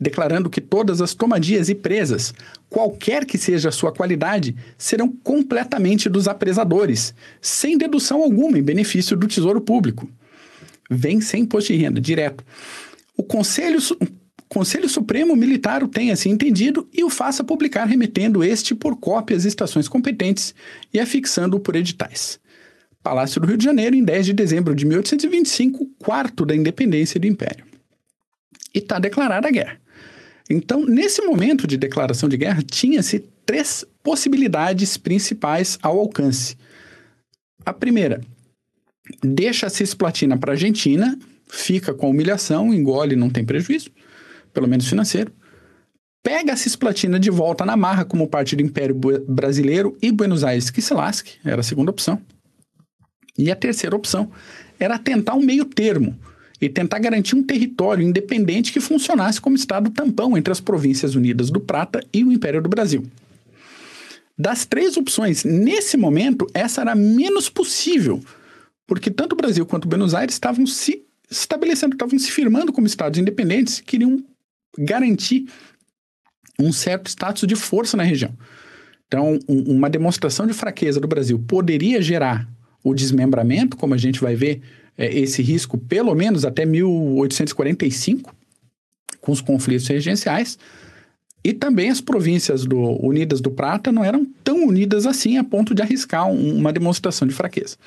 declarando que todas as tomadias e presas, qualquer que seja a sua qualidade, serão completamente dos apresadores, sem dedução alguma em benefício do Tesouro Público. Vem sem imposto de renda, direto. O Conselho, Conselho Supremo Militar o tenha assim entendido e o faça publicar, remetendo este por cópia às estações competentes e afixando-o por editais. Palácio do Rio de Janeiro, em 10 de dezembro de 1825, quarto da independência do Império. E está declarada a guerra. Então, nesse momento de declaração de guerra, tinha-se três possibilidades principais ao alcance. A primeira, deixa a cisplatina para a Argentina, fica com a humilhação, engole, não tem prejuízo, pelo menos financeiro. Pega a cisplatina de volta na marra como parte do Império Brasileiro e Buenos Aires que se lasque, era a segunda opção. E a terceira opção era tentar um meio termo e tentar garantir um território independente que funcionasse como estado tampão entre as províncias unidas do Prata e o Império do Brasil. Das três opções, nesse momento, essa era menos possível, porque tanto o Brasil quanto Buenos Aires estavam se estabelecendo, estavam se firmando como estados independentes, queriam garantir um certo status de força na região. Então, um, uma demonstração de fraqueza do Brasil poderia gerar o desmembramento, como a gente vai ver é, esse risco pelo menos até 1845, com os conflitos regenciais, e também as províncias do, unidas do Prata não eram tão unidas assim a ponto de arriscar um, uma demonstração de fraqueza.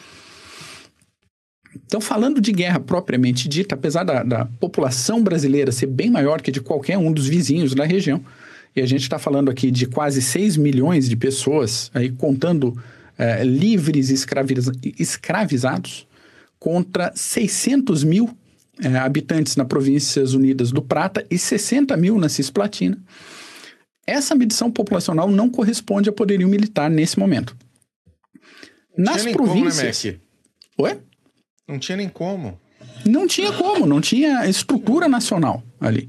Então, falando de guerra propriamente dita, apesar da, da, população brasileira ser bem maior que de qualquer um dos vizinhos da região, e a gente está falando aqui de quase 6 milhões de pessoas, aí contando é, livres escraviz, escravizados, contra 600 mil é, habitantes na Províncias Unidas do Prata e 60 mil na Cisplatina. Essa medição populacional não corresponde a poderio militar nesse momento. Nas províncias. Como, né, Oi? Não tinha nem como. Não tinha como, não tinha estrutura nacional ali.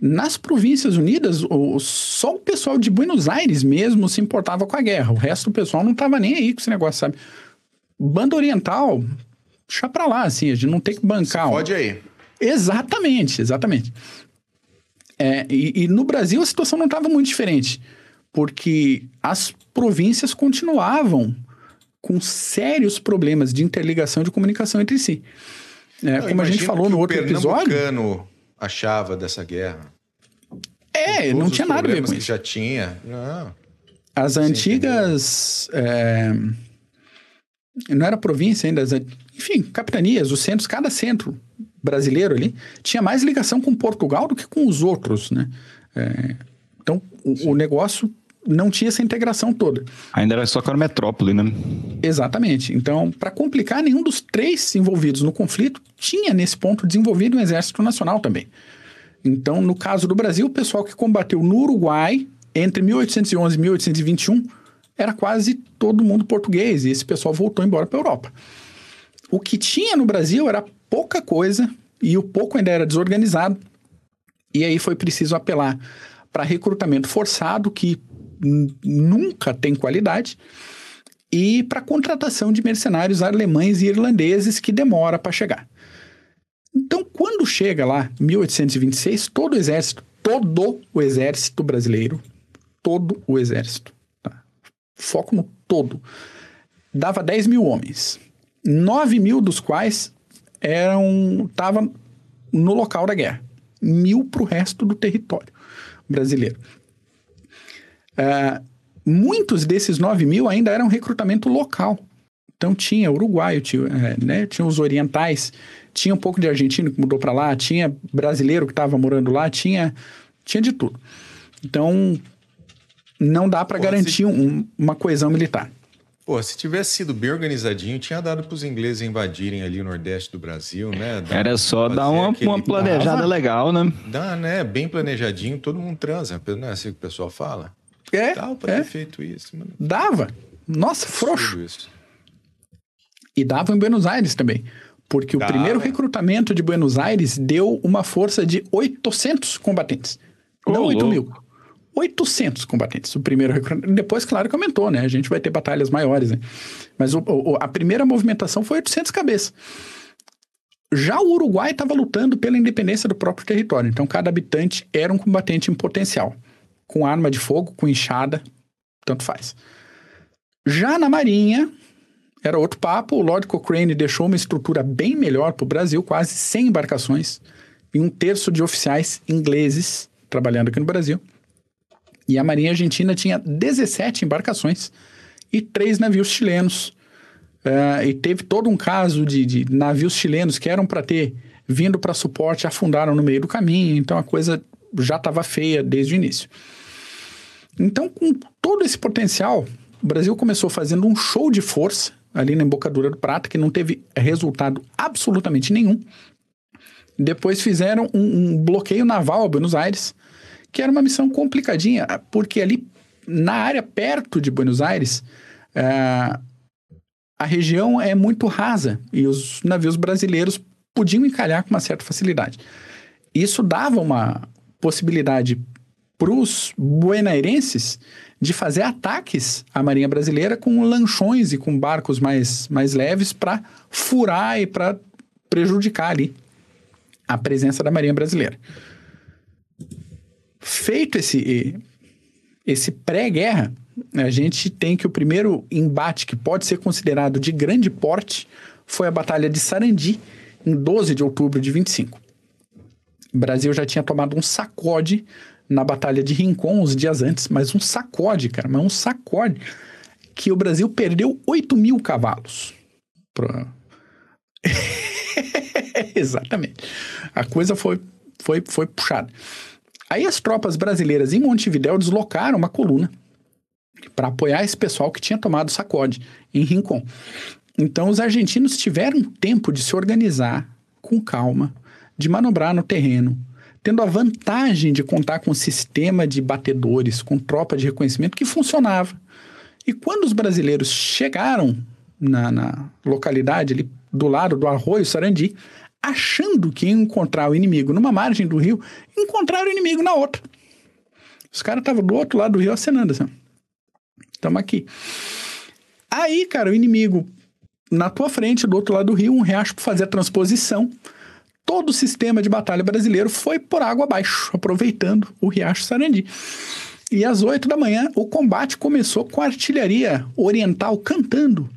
Nas Províncias Unidas, o, só o pessoal de Buenos Aires mesmo se importava com a guerra. O resto do pessoal não estava nem aí com esse negócio, sabe? Banda Oriental, deixa pra lá, assim, a gente não tem que bancar. Pode aí. Exatamente, exatamente. É, e, e, no Brasil a situação não estava muito diferente, porque as províncias continuavam com sérios problemas de interligação de comunicação entre si. É, como a gente falou no outro episódio. O achava dessa guerra. É, não tinha nada a ver com isso. já tinha. Não. As antigas. É, não era província ainda, enfim, capitanias, os centros, cada centro brasileiro ali tinha mais ligação com Portugal do que com os outros, né? É, então, o, o, negócio não tinha essa integração toda. Ainda era só que era metrópole, né? Exatamente. Então, para complicar, nenhum dos três envolvidos no conflito tinha, nesse ponto, desenvolvido um exército nacional também. Então, no caso do Brasil, o pessoal que combateu no Uruguai entre 1811 e 1821 era quase todo mundo português, e esse pessoal voltou embora para a Europa. O que tinha no Brasil era pouca coisa, e o pouco ainda era desorganizado, e aí foi preciso apelar para recrutamento forçado, que nunca tem qualidade, e para contratação de mercenários alemães e irlandeses que demora para chegar. Então, quando chega lá, 1826, todo o exército, todo o exército brasileiro, todo o exército, tá? foco no todo, dava 10 mil homens. 9 mil dos quais eram estavam no local da guerra. Mil para o resto do território brasileiro. Uh, muitos desses 9 mil ainda eram recrutamento local. Então tinha uruguaio, tinha, é, né, tinha os orientais, tinha um pouco de argentino que mudou para lá, tinha brasileiro que estava morando lá, tinha, tinha de tudo. Então não dá para garantir se... um, uma coesão militar. Pô, se tivesse sido bem organizadinho, tinha dado para os ingleses invadirem ali o Nordeste do Brasil, né? Dar, Era só dar uma, uma planejada legal, né? Dá, né? Bem planejadinho, todo mundo transa, não é assim que o pessoal fala? É. Dava pra é. ter feito isso, mano. Dava. Nossa, frouxo. E dava em Buenos Aires também. Porque dava. o primeiro recrutamento de Buenos Aires deu uma força de 800 combatentes. Oh, não 8 mil. 800 combatentes, o primeiro recrutamento. Depois, claro que aumentou, né? A gente vai ter batalhas maiores, né? Mas o, o, a primeira movimentação foi 800 cabeças. Já o Uruguai estava lutando pela independência do próprio território. Então, cada habitante era um combatente em potencial com arma de fogo, com enxada, tanto faz. Já na Marinha, era outro papo. O Lord Cochrane deixou uma estrutura bem melhor para o Brasil, quase 100 embarcações e um terço de oficiais ingleses trabalhando aqui no Brasil. E a Marinha Argentina tinha 17 embarcações e três navios chilenos. Uh, e teve todo um caso de, de navios chilenos que eram para ter vindo para suporte afundaram no meio do caminho. Então a coisa já estava feia desde o início. Então, com todo esse potencial, o Brasil começou fazendo um show de força ali na embocadura do Prata, que não teve resultado absolutamente nenhum. Depois fizeram um, um bloqueio naval a Buenos Aires, que era uma missão complicadinha, porque ali na área perto de Buenos Aires, é, a região é muito rasa e os navios brasileiros podiam encalhar com uma certa facilidade. Isso dava uma possibilidade para os buenairenses de fazer ataques à Marinha Brasileira com lanchões e com barcos mais, mais leves para furar e para prejudicar ali a presença da Marinha Brasileira. Feito esse, esse pré-guerra, a gente tem que o primeiro embate que pode ser considerado de grande porte foi a Batalha de Sarandi, em 12 de outubro de 25. O Brasil já tinha tomado um sacode na Batalha de Rincon uns dias antes, mas um sacode, cara, mas um sacode que o Brasil perdeu 8 mil cavalos. Pro... Exatamente. A coisa foi, foi, foi puxada. Aí as tropas brasileiras em Montevidéu deslocaram uma coluna para apoiar esse pessoal que tinha tomado sacode em Rincon. Então os argentinos tiveram tempo de se organizar com calma, de manobrar no terreno, tendo a vantagem de contar com um sistema de batedores, com tropa de reconhecimento que funcionava. E quando os brasileiros chegaram na, na localidade ali do lado do arroio Sarandi, achando que iam encontrar o inimigo numa margem do rio, encontraram o inimigo na outra. Os caras estavam do outro lado do rio acenando assim. Estamos aqui. Aí, cara, o inimigo na tua frente, do outro lado do rio, um riacho para fazer a transposição. Todo o sistema de batalha brasileiro foi por água abaixo, aproveitando o riacho Sarandi. E às oito da manhã, o combate começou com a artilharia oriental cantando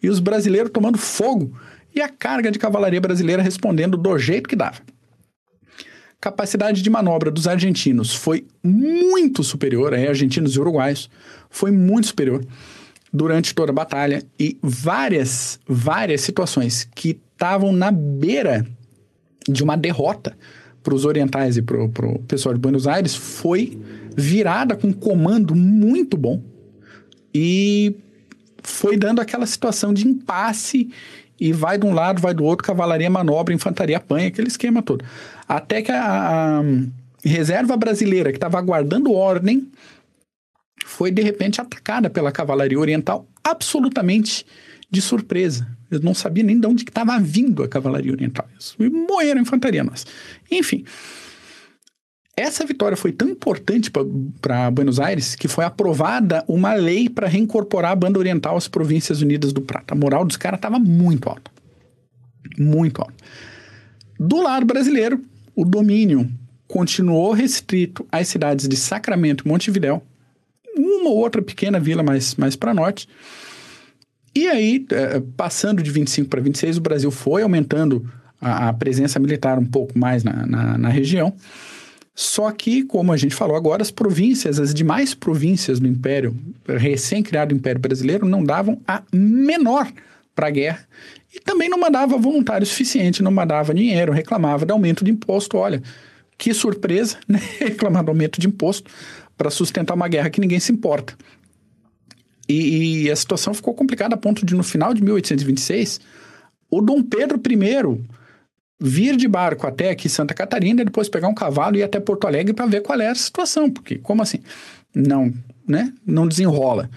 e os brasileiros tomando fogo e a carga de cavalaria brasileira respondendo do jeito que dava. Capacidade de manobra dos argentinos foi muito superior, aí argentinos e uruguaios, foi muito superior durante toda a batalha e várias, várias situações que estavam na beira de uma derrota para os orientais e para o pessoal de Buenos Aires foi virada com um comando muito bom e foi dando aquela situação de impasse e vai de um lado, vai do outro, cavalaria manobra, infantaria apanha, aquele esquema todo. Até que a, a reserva brasileira, que estava aguardando ordem, foi de repente atacada pela cavalaria oriental absolutamente de surpresa. Eu não sabia nem de onde estava vindo a cavalaria oriental. E morreram a infantaria nossa. Enfim, essa vitória foi tão importante para Buenos Aires que foi aprovada uma lei para reincorporar a banda oriental às províncias unidas do Prata. A moral dos caras estava muito alta. Muito alta. Do lado brasileiro, o domínio continuou restrito às cidades de Sacramento e Montevidéu, uma ou outra pequena vila mais, mais para norte. E aí, é, passando de 25 para 26, o Brasil foi aumentando a, a presença militar um pouco mais na, na, na, região. Só que, como a gente falou agora, as províncias, as demais províncias do Império, recém-criado Império Brasileiro, não davam a menor para a guerra e também não mandava voluntário suficiente, não mandava dinheiro, reclamava de aumento de imposto. Olha, que surpresa, né? reclamar do aumento de imposto para sustentar uma guerra que ninguém se importa. E, e, a situação ficou complicada a ponto de, no final de 1826, o Dom Pedro I vir de barco até aqui Santa Catarina e depois pegar um cavalo e ir até Porto Alegre para ver qual era a situação. Porque, como assim? Não, né? Não desenrola.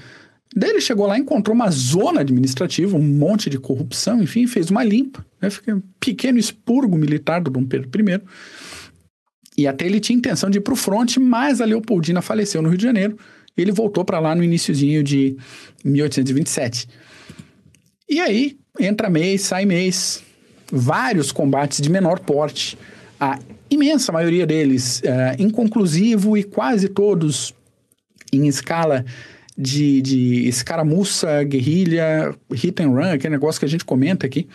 Daí ele chegou lá, encontrou uma zona administrativa, um monte de corrupção, enfim, fez uma limpa. Né? Fica um pequeno expurgo militar do Dom Pedro I e até ele tinha intenção de ir para o fronte, mas a Leopoldina faleceu no Rio de Janeiro. Ele voltou para lá no iníciozinho de 1827. E aí, entra mês, sai mês, vários combates de menor porte. A imensa maioria deles é, inconclusivo e quase todos em escala de, de escaramuça, guerrilha, hit and run, aquele negócio que a gente comenta aqui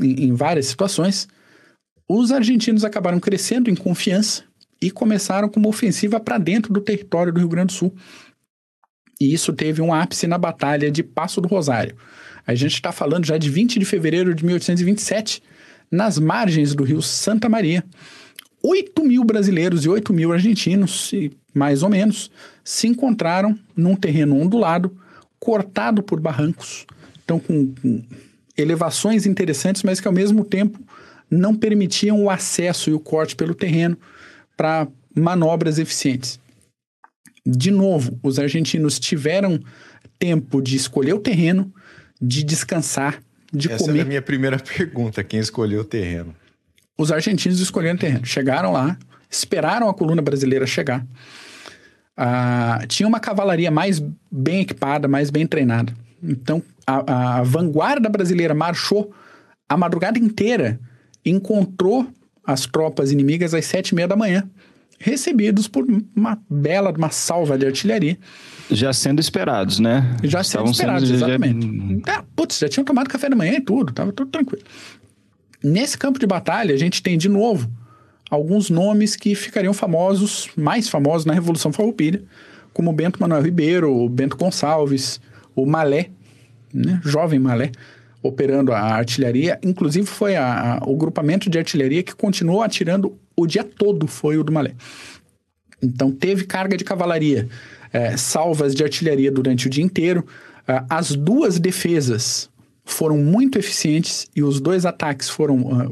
em, em várias situações. Os argentinos acabaram crescendo em confiança e começaram com uma ofensiva para dentro do território do Rio Grande do Sul. E isso teve um ápice na Batalha de Passo do Rosário. A gente está falando já de 20 de fevereiro de 1827, nas margens do rio Santa Maria. 8 mil brasileiros e 8 mil argentinos, mais ou menos, se encontraram num terreno ondulado, cortado por barrancos, Então, com, elevações interessantes, mas que ao mesmo tempo não permitiam o acesso e o corte pelo terreno para manobras eficientes. De novo, os argentinos tiveram tempo de escolher o terreno, de descansar, de Essa comer. é a minha primeira pergunta: quem escolheu o terreno? Os argentinos escolheram o terreno. Chegaram lá, esperaram a coluna brasileira chegar. Ah, tinha uma cavalaria mais bem equipada, mais bem treinada. Então, a, a vanguarda brasileira marchou a madrugada inteira, encontrou as tropas inimigas às sete e meia da manhã, recebidos por uma bela, uma salva de artilharia. Já sendo esperados, né? Já sendo Estavam esperados, já- exatamente. Ah, putz, já tinham tomado café da manhã e tudo, tava tudo tranquilo. Nesse campo de batalha, a gente tem de novo alguns nomes que ficariam famosos, mais famosos na Revolução Farroupilha, como Bento Manuel Ribeiro, o Bento Gonçalves, o Malé, né, jovem Malé, operando a artilharia. Inclusive, foi a- a- o grupamento de artilharia que continuou atirando o dia todo, foi o do Malé. Então, teve carga de cavalaria, eh, salvas de artilharia durante o dia inteiro. Ah, as duas defesas foram muito eficientes e os dois ataques foram ah,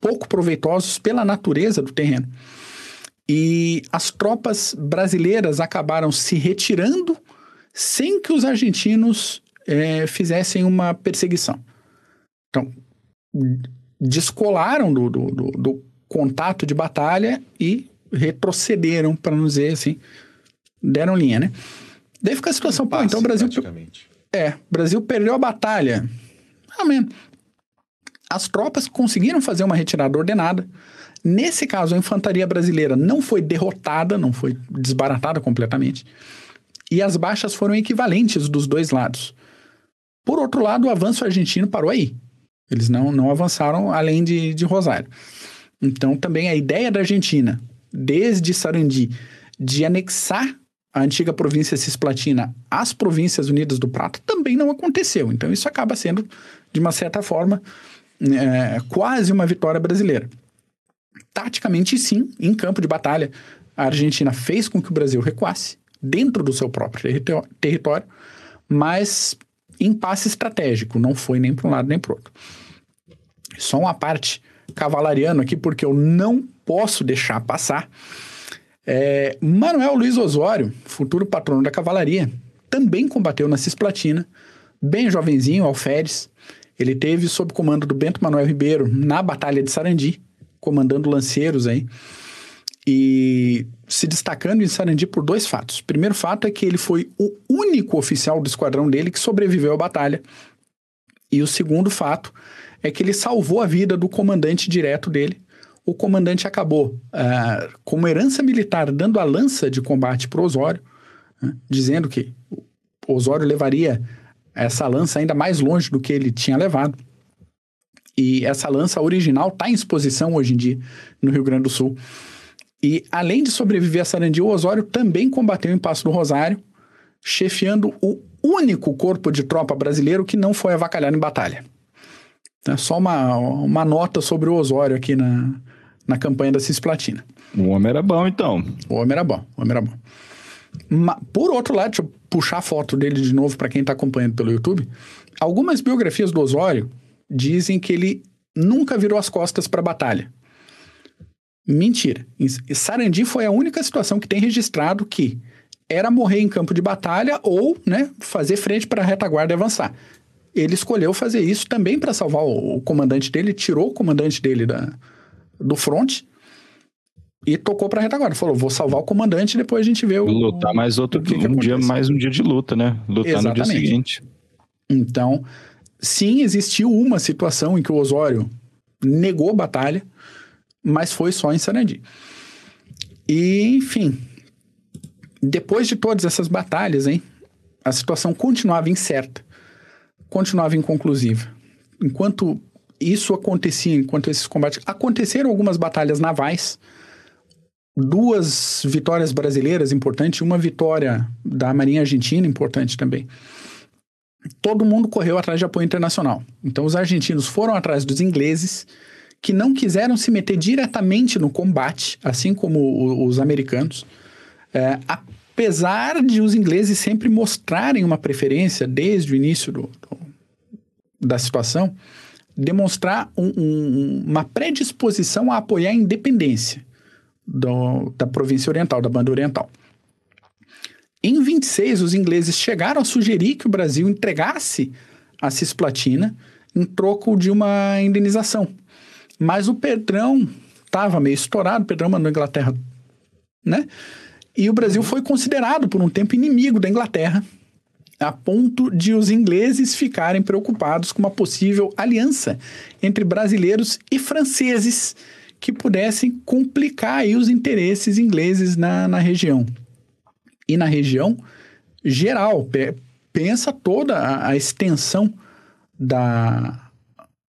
pouco proveitosos pela natureza do terreno. E as tropas brasileiras acabaram se retirando sem que os argentinos eh, fizessem uma perseguição. Então, descolaram do, do, do- do contato de batalha e retrocederam, para não dizer assim, deram linha, né? Daí fica a situação, pô, então o Brasil é, Brasil perdeu a batalha. Amém. As tropas conseguiram fazer uma retirada ordenada. Nesse caso, a infantaria brasileira não foi derrotada, não foi desbaratada completamente. E as baixas foram equivalentes dos dois lados. Por outro lado, o avanço argentino parou aí. Eles não, não avançaram além de, de Rosário. Então, também a ideia da Argentina, desde Sarandi, de anexar a antiga província cisplatina às províncias unidas do Prata, também não aconteceu. Então, isso acaba sendo, de uma certa forma, é, quase uma vitória brasileira. Taticamente, sim, em campo de batalha, a Argentina fez com que o Brasil recuasse dentro do seu próprio território, território mas impasse estratégico, não foi nem para um lado nem para outro. Só uma parte cavalariano aqui, porque eu não posso deixar passar. É, Manuel Luiz Osório, futuro patrono da cavalaria, também combateu na Cisplatina, bem jovenzinho, alferes. Ele teve sob comando do Bento Manuel Ribeiro na Batalha de Sarandi, comandando lanceiros aí. E se destacando em Sarandi por dois fatos. O primeiro fato é que ele foi o único oficial do esquadrão dele que sobreviveu à batalha. E o segundo fato é que ele salvou a vida do comandante direto dele. O comandante acabou, ah, como herança militar, dando a lança de combate para Osório, né, dizendo que Osório levaria essa lança ainda mais longe do que ele tinha levado. E essa lança original está em exposição hoje em dia no Rio Grande do Sul. E além de sobreviver a Sarandi, o Osório também combateu em Passo do Rosário, chefiando o único corpo de tropa brasileiro que não foi avacalhado em batalha. É só uma, uma nota sobre o Osório aqui na, na campanha da Cisplatina. O homem era bom, então. O homem era bom, o homem era bom. Por outro lado, deixa eu puxar a foto dele de novo para quem está acompanhando pelo YouTube. Algumas biografias do Osório dizem que ele nunca virou as costas para a batalha. Mentira. Sarandi foi a única situação que tem registrado que era morrer em campo de batalha ou né, fazer frente para a retaguarda e avançar. Ele escolheu fazer isso também para salvar o, o comandante dele, tirou o comandante dele da, do fronte e tocou para a retaguarda. Falou: vou salvar o comandante e depois a gente vê o. Lutar mais outro que que um dia, mais um dia de luta, né? Lutar no dia Exatamente. seguinte. Então, sim, existiu uma situação em que o Osório negou a batalha, mas foi só em Sarandi. E, enfim, depois de todas essas batalhas, hein, a situação continuava incerta, continuava inconclusiva. Enquanto isso acontecia, enquanto esses combates. Aconteceram algumas batalhas navais, duas vitórias brasileiras importantes, uma vitória da Marinha Argentina importante também todo mundo correu atrás de apoio internacional. Então, os argentinos foram atrás dos ingleses, que não quiseram se meter diretamente no combate, assim como os americanos, É, apesar de os ingleses sempre mostrarem uma preferência desde o início do, do- da situação, demonstrar um, um, uma predisposição a apoiar a independência do, da província oriental, da banda oriental. Em 26, os ingleses chegaram a sugerir que o Brasil entregasse a Cisplatina em troco de uma indenização. Mas o Pedrão estava meio estourado, o Pedrão mandou a Inglaterra, né? E o Brasil foi considerado por um tempo inimigo da Inglaterra, a ponto de os ingleses ficarem preocupados com uma possível aliança entre brasileiros e franceses que pudessem complicar aí os interesses ingleses na, na região. E na região geral, pensa toda a, a extensão da,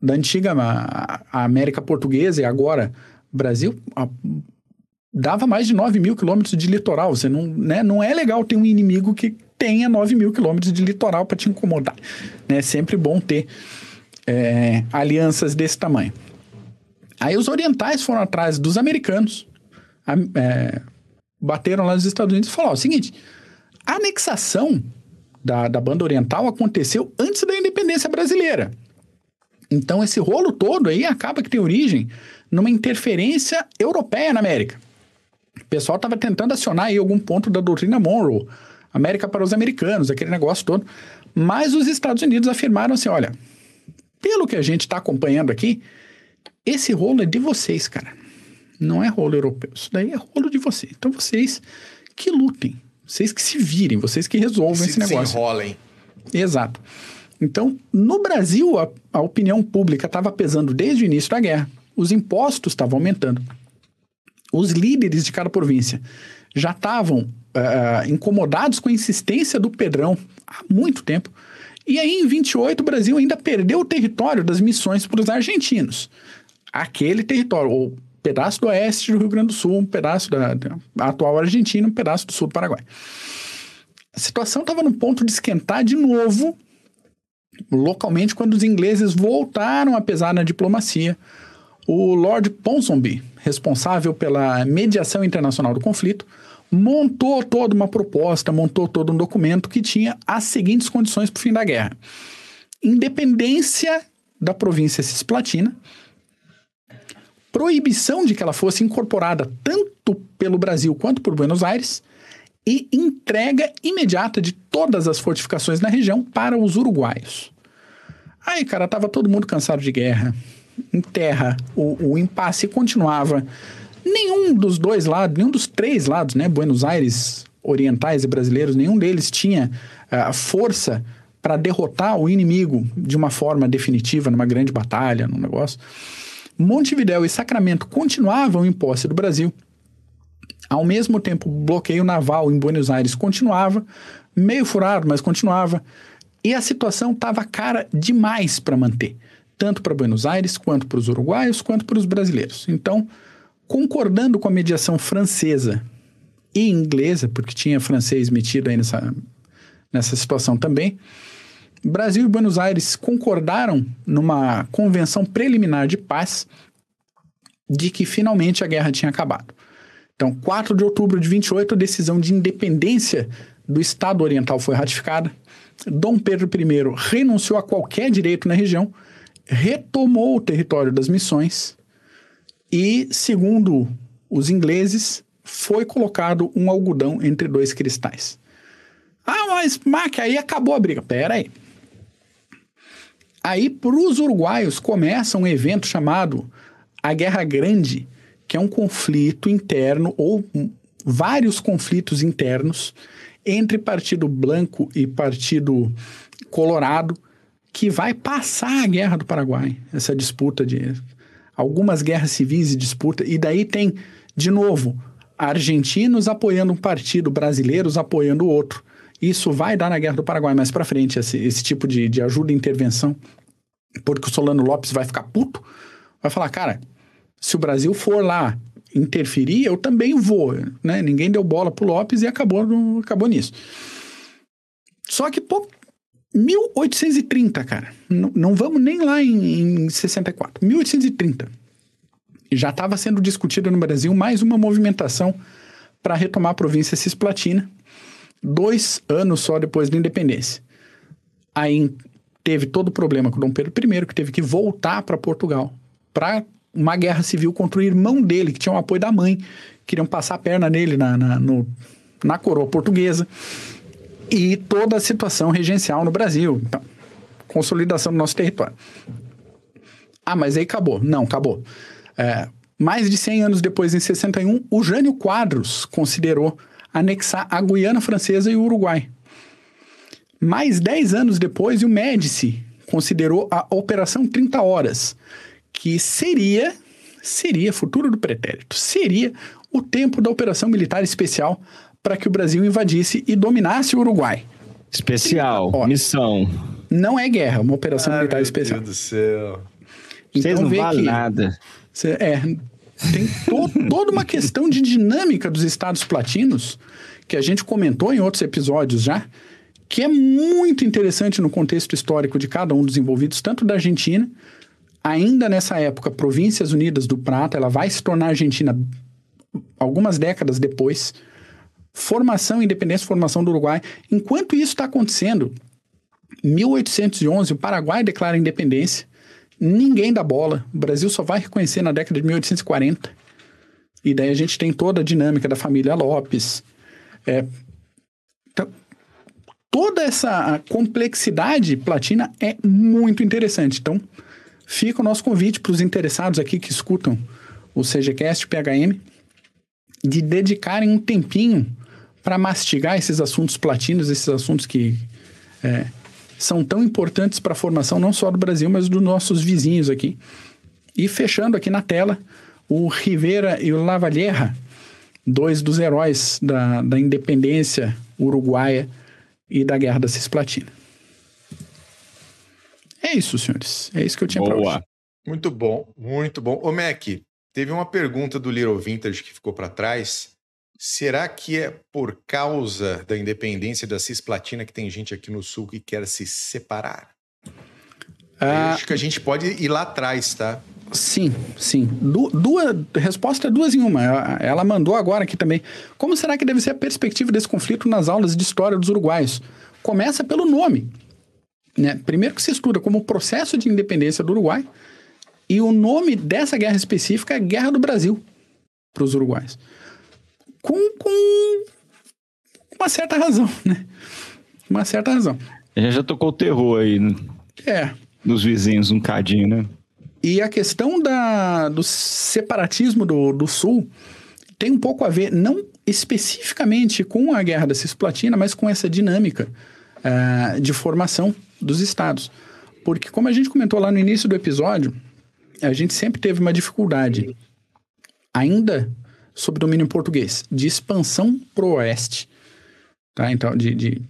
da antiga a, América Portuguesa e agora Brasil, a, dava mais de 9 mil quilômetros de litoral. Você não, né, não é legal ter um inimigo que tenha 9 mil quilômetros de litoral para te incomodar. Né? É sempre bom ter é, alianças desse tamanho. Aí os orientais foram atrás dos americanos, a, é, bateram lá nos Estados Unidos e falaram: o seguinte, a anexação da, da banda oriental aconteceu antes da independência brasileira. Então esse rolo todo aí acaba que tem origem numa interferência europeia na América. O pessoal estava tentando acionar aí algum ponto da doutrina Monroe, América para os americanos, aquele negócio todo. Mas os Estados Unidos afirmaram assim: olha, pelo que a gente está acompanhando aqui, esse rolo é de vocês, cara. Não é rolo europeu. Isso daí é rolo de vocês. Então vocês que lutem. Vocês que se virem, vocês que resolvam se esse negócio. Se enrolem. Exato. Então, no Brasil, a, a opinião pública estava pesando desde o início da guerra. Os impostos estavam aumentando. Os líderes de cada província já estavam uh, incomodados com a insistência do Pedrão há muito tempo. E aí, em 28, o Brasil ainda perdeu o território das missões para os argentinos. Aquele território, ou pedaço do oeste do Rio Grande do Sul, um pedaço da, da atual Argentina, um pedaço do sul do Paraguai. A situação estava no ponto de esquentar de novo localmente quando os ingleses voltaram a pesar na diplomacia. O Lord Ponsonby, responsável pela mediação internacional do conflito, montou toda uma proposta, montou todo um documento que tinha as seguintes condições para o fim da guerra: independência da província cisplatina, proibição de que ela fosse incorporada tanto pelo Brasil quanto por Buenos Aires e entrega imediata de todas as fortificações na região para os uruguaios. Aí, cara, tava todo mundo cansado de guerra. Em terra, o, o impasse continuava nenhum dos dois lados, nenhum dos três lados, né, Buenos Aires, orientais e brasileiros, nenhum deles tinha a uh, força para derrotar o inimigo de uma forma definitiva, numa grande batalha, num negócio. Montevidéu e Sacramento continuavam em posse do Brasil. Ao mesmo tempo, o bloqueio naval em Buenos Aires continuava, meio furado, mas continuava. E a situação estava cara demais para manter, tanto para Buenos Aires, quanto para os uruguaios, quanto para os brasileiros. Então, concordando com a mediação francesa e inglesa, porque tinha francês metido aí nessa, nessa situação também, Brasil e Buenos Aires concordaram numa convenção preliminar de paz de que finalmente a guerra tinha acabado. Então, 4 de outubro de 28, a decisão de independência do Estado Oriental foi ratificada. Dom Pedro I renunciou a qualquer direito na região, retomou o território das missões e, segundo os ingleses, foi colocado um algodão entre dois cristais. Ah, mas Mac, aí acabou a briga. Pera aí. Aí, para os uruguaios, começa um evento chamado a Guerra Grande, que é um conflito interno ou vários conflitos internos entre Partido Branco e Partido Colorado, que vai passar a Guerra do Paraguai, essa disputa de algumas guerras civis e disputa, e daí tem, de novo, argentinos apoiando um partido, brasileiros apoiando o outro. Isso vai dar na Guerra do Paraguai mais para frente, esse, esse tipo de, de ajuda e intervenção, porque o Solano Lopes vai ficar puto, vai falar, cara, se o Brasil for lá interferir, eu também vou, né? Ninguém deu bola pro Lopes e acabou, acabou nisso. Só que, pô, 1830, cara. Não, não vamos nem lá em, em 64. 1830. Já estava sendo discutida no Brasil mais uma movimentação para retomar a província cisplatina, dois anos só depois da independência. Aí, teve todo o problema com Dom Pedro I, que teve que voltar para Portugal para uma guerra civil contra o irmão dele, que tinha o apoio da mãe. Queriam passar a perna nele na, na, no, na coroa portuguesa. E toda a situação regencial no Brasil. Então, consolidação do nosso território. Ah, mas aí acabou. Não, acabou. É, mais de 100 anos depois, em 61, o Jânio Quadros considerou anexar a Guiana Francesa e o Uruguai. Mais 10 anos depois, o Médici considerou a Operação 30 Horas, que seria, seria, futuro do pretérito, seria o tempo da Operação Militar Especial para que o Brasil invadisse e dominasse o Uruguai. Especial, missão. Não é guerra, é uma Operação Militar meu Especial. Deus do céu. Vocês Então, não vê valem que- nada. Cê- É, tem to- toda uma questão de dinâmica dos estados platinos, que a gente comentou em outros episódios já, que é muito interessante no contexto histórico de cada um dos envolvidos, tanto da Argentina, ainda nessa época, Províncias Unidas do Prata, ela vai se tornar Argentina algumas décadas depois, formação, independência, formação do Uruguai. Enquanto isso está acontecendo, 1811, o Paraguai declara independência, ninguém dá bola. O Brasil só vai reconhecer na década de 1840. E daí a gente tem toda a dinâmica da família Lopes. É, então, toda essa complexidade platina é muito interessante. Então, fica o nosso convite para os interessados aqui que escutam o CGCast PHM de dedicarem um tempinho para mastigar esses assuntos platinos, esses assuntos que é, são tão importantes para a formação não só do Brasil, mas dos nossos vizinhos aqui. E fechando aqui na tela, o Rivera e o Lavalleja, dois dos heróis da, da independência uruguaia e da Guerra da Cisplatina. É isso, senhores. É isso que eu tinha para hoje. Boa. Muito bom, muito bom. Ô, Mac, teve uma pergunta do Little Vintage que ficou para trás. Será que é por causa da independência da Cisplatina que tem gente aqui no Sul que quer se separar? Eu Ah, acho que a gente pode ir lá atrás, tá? Sim, sim. Du duas, resposta duas em uma. Ela, ela mandou agora aqui também. Como será que deve ser a perspectiva desse conflito nas aulas de história dos uruguaios? Começa pelo nome. Né? Primeiro que se estuda como o processo de independência do Uruguai e o nome dessa guerra específica é Guerra do Brasil para os uruguaios. Com, com uma certa razão, né? Uma certa razão. A gente já tocou o terror aí no- É, nos vizinhos um cadinho, né? E a questão da, do separatismo do, do Sul tem um pouco a ver, não especificamente com a Guerra da Cisplatina, mas com essa dinâmica ah, de formação dos estados. Porque, como a gente comentou lá no início do episódio, a gente sempre teve uma dificuldade, ainda sob domínio português, de expansão pro oeste. Tá? Então, de, de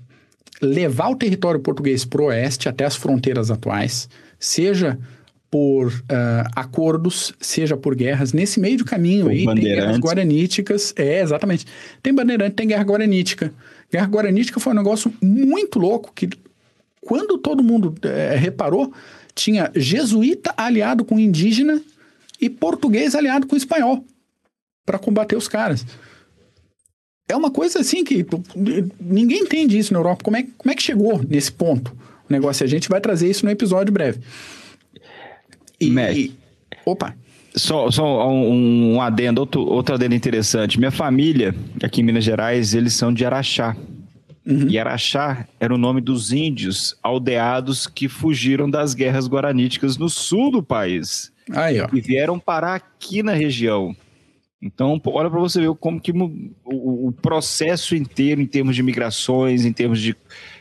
levar o território português pro oeste até as fronteiras atuais, seja por ah, acordos, seja por guerras. Nesse meio do caminho Por aí, tem guerras guaraníticas. É, exatamente. Tem bandeirante, tem guerra guaranítica. Guerra guaranítica foi um negócio muito louco que, quando todo mundo eh, reparou, tinha jesuíta aliado com indígena e português aliado com espanhol para combater os caras. É uma coisa assim que ninguém entende isso na Europa. Como é, como é que chegou nesse ponto o negócio? A gente vai trazer isso no episódio breve. E, Mac. opa, Só, só um, um adendo, outro, outro adendo interessante. Minha família, aqui em Minas Gerais, eles são de Araxá. E Araxá era o nome dos índios aldeados que fugiram das guerras guaraníticas no sul do país aí ó. e vieram parar aqui na região. Então, olha para você ver como que o, o processo inteiro, em termos de migrações, em termos de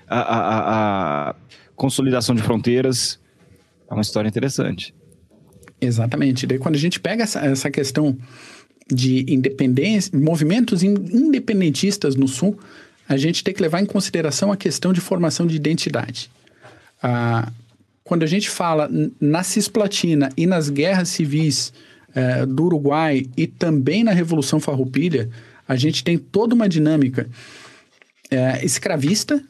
a- a- a consolidação de fronteiras, é uma história interessante. Exatamente. Daí quando a gente pega essa, essa questão de independência, movimentos in- independentistas no Sul, a gente tem que levar em consideração a questão de formação de identidade. Ah, quando a gente fala na Cisplatina e nas guerras civis eh, do Uruguai e também na Revolução Farroupilha, a gente tem toda uma dinâmica eh, escravista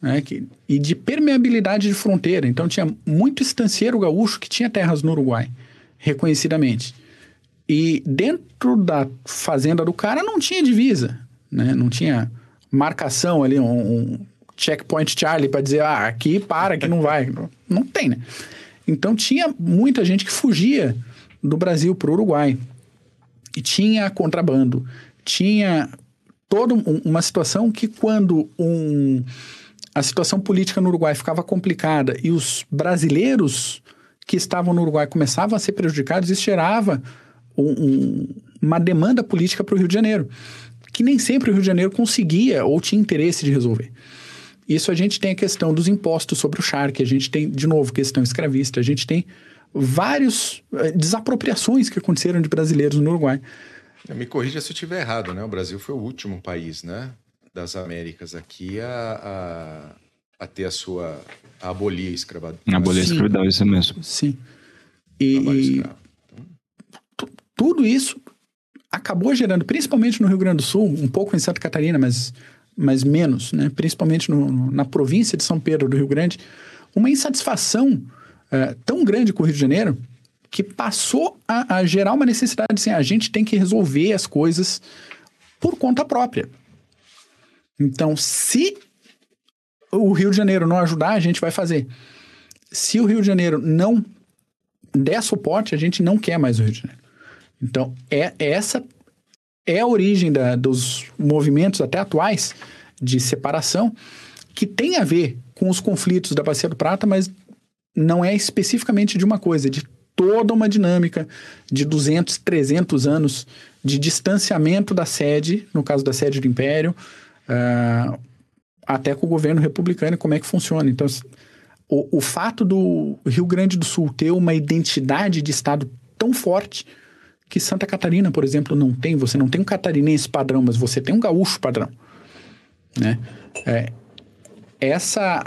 né, que- e de permeabilidade de fronteira. Então tinha muito estancieiro gaúcho que tinha terras no Uruguai, reconhecidamente. E dentro da fazenda do cara não tinha divisa, né? não tinha marcação ali, um, um checkpoint Charlie para dizer, ah, aqui para, aqui não vai. não, tem, né? Então tinha muita gente que fugia do Brasil para o Uruguai. E tinha contrabando, tinha toda um, uma situação que quando um, a situação política no Uruguai ficava complicada e os brasileiros que estavam no Uruguai começavam a ser prejudicados, isso gerava um, um, uma demanda política para o Rio de Janeiro, que nem sempre o Rio de Janeiro conseguia ou tinha interesse de resolver. Isso a gente tem a questão dos impostos sobre o charque, a gente tem, de novo, questão escravista, a gente tem vários eh, desapropriações que aconteceram de brasileiros no Uruguai. Me corrija se eu estiver errado, né? O Brasil foi o último país, né, das Américas aqui a, a, ter a sua a abolir a escravatura. Abolir a escravidão, isso mesmo. Sim. E, tudo isso acabou gerando, principalmente no Rio Grande do Sul, um pouco em Santa Catarina, mas, mas menos, né? principalmente no, na província de São Pedro do Rio Grande, uma insatisfação é, tão grande com o Rio de Janeiro que passou a, a gerar uma necessidade assim, a gente tem que resolver as coisas por conta própria. Então, se o Rio de Janeiro não ajudar, a gente vai fazer. Se o Rio de Janeiro não der suporte, a gente não quer mais o Rio de Janeiro. Então, é, essa é a origem da, dos movimentos até atuais de separação, que tem a ver com os conflitos da Bacia do Prata, mas não é especificamente de uma coisa, é de toda uma dinâmica de 200, 300 anos de distanciamento da sede, no caso da sede do Império, uh, até com o governo republicano e como é que funciona. Então, o, o fato do Rio Grande do Sul ter uma identidade de Estado tão forte que Santa Catarina, por exemplo, não tem. Você não tem um catarinense padrão, mas você tem um gaúcho padrão. Né? É, essa.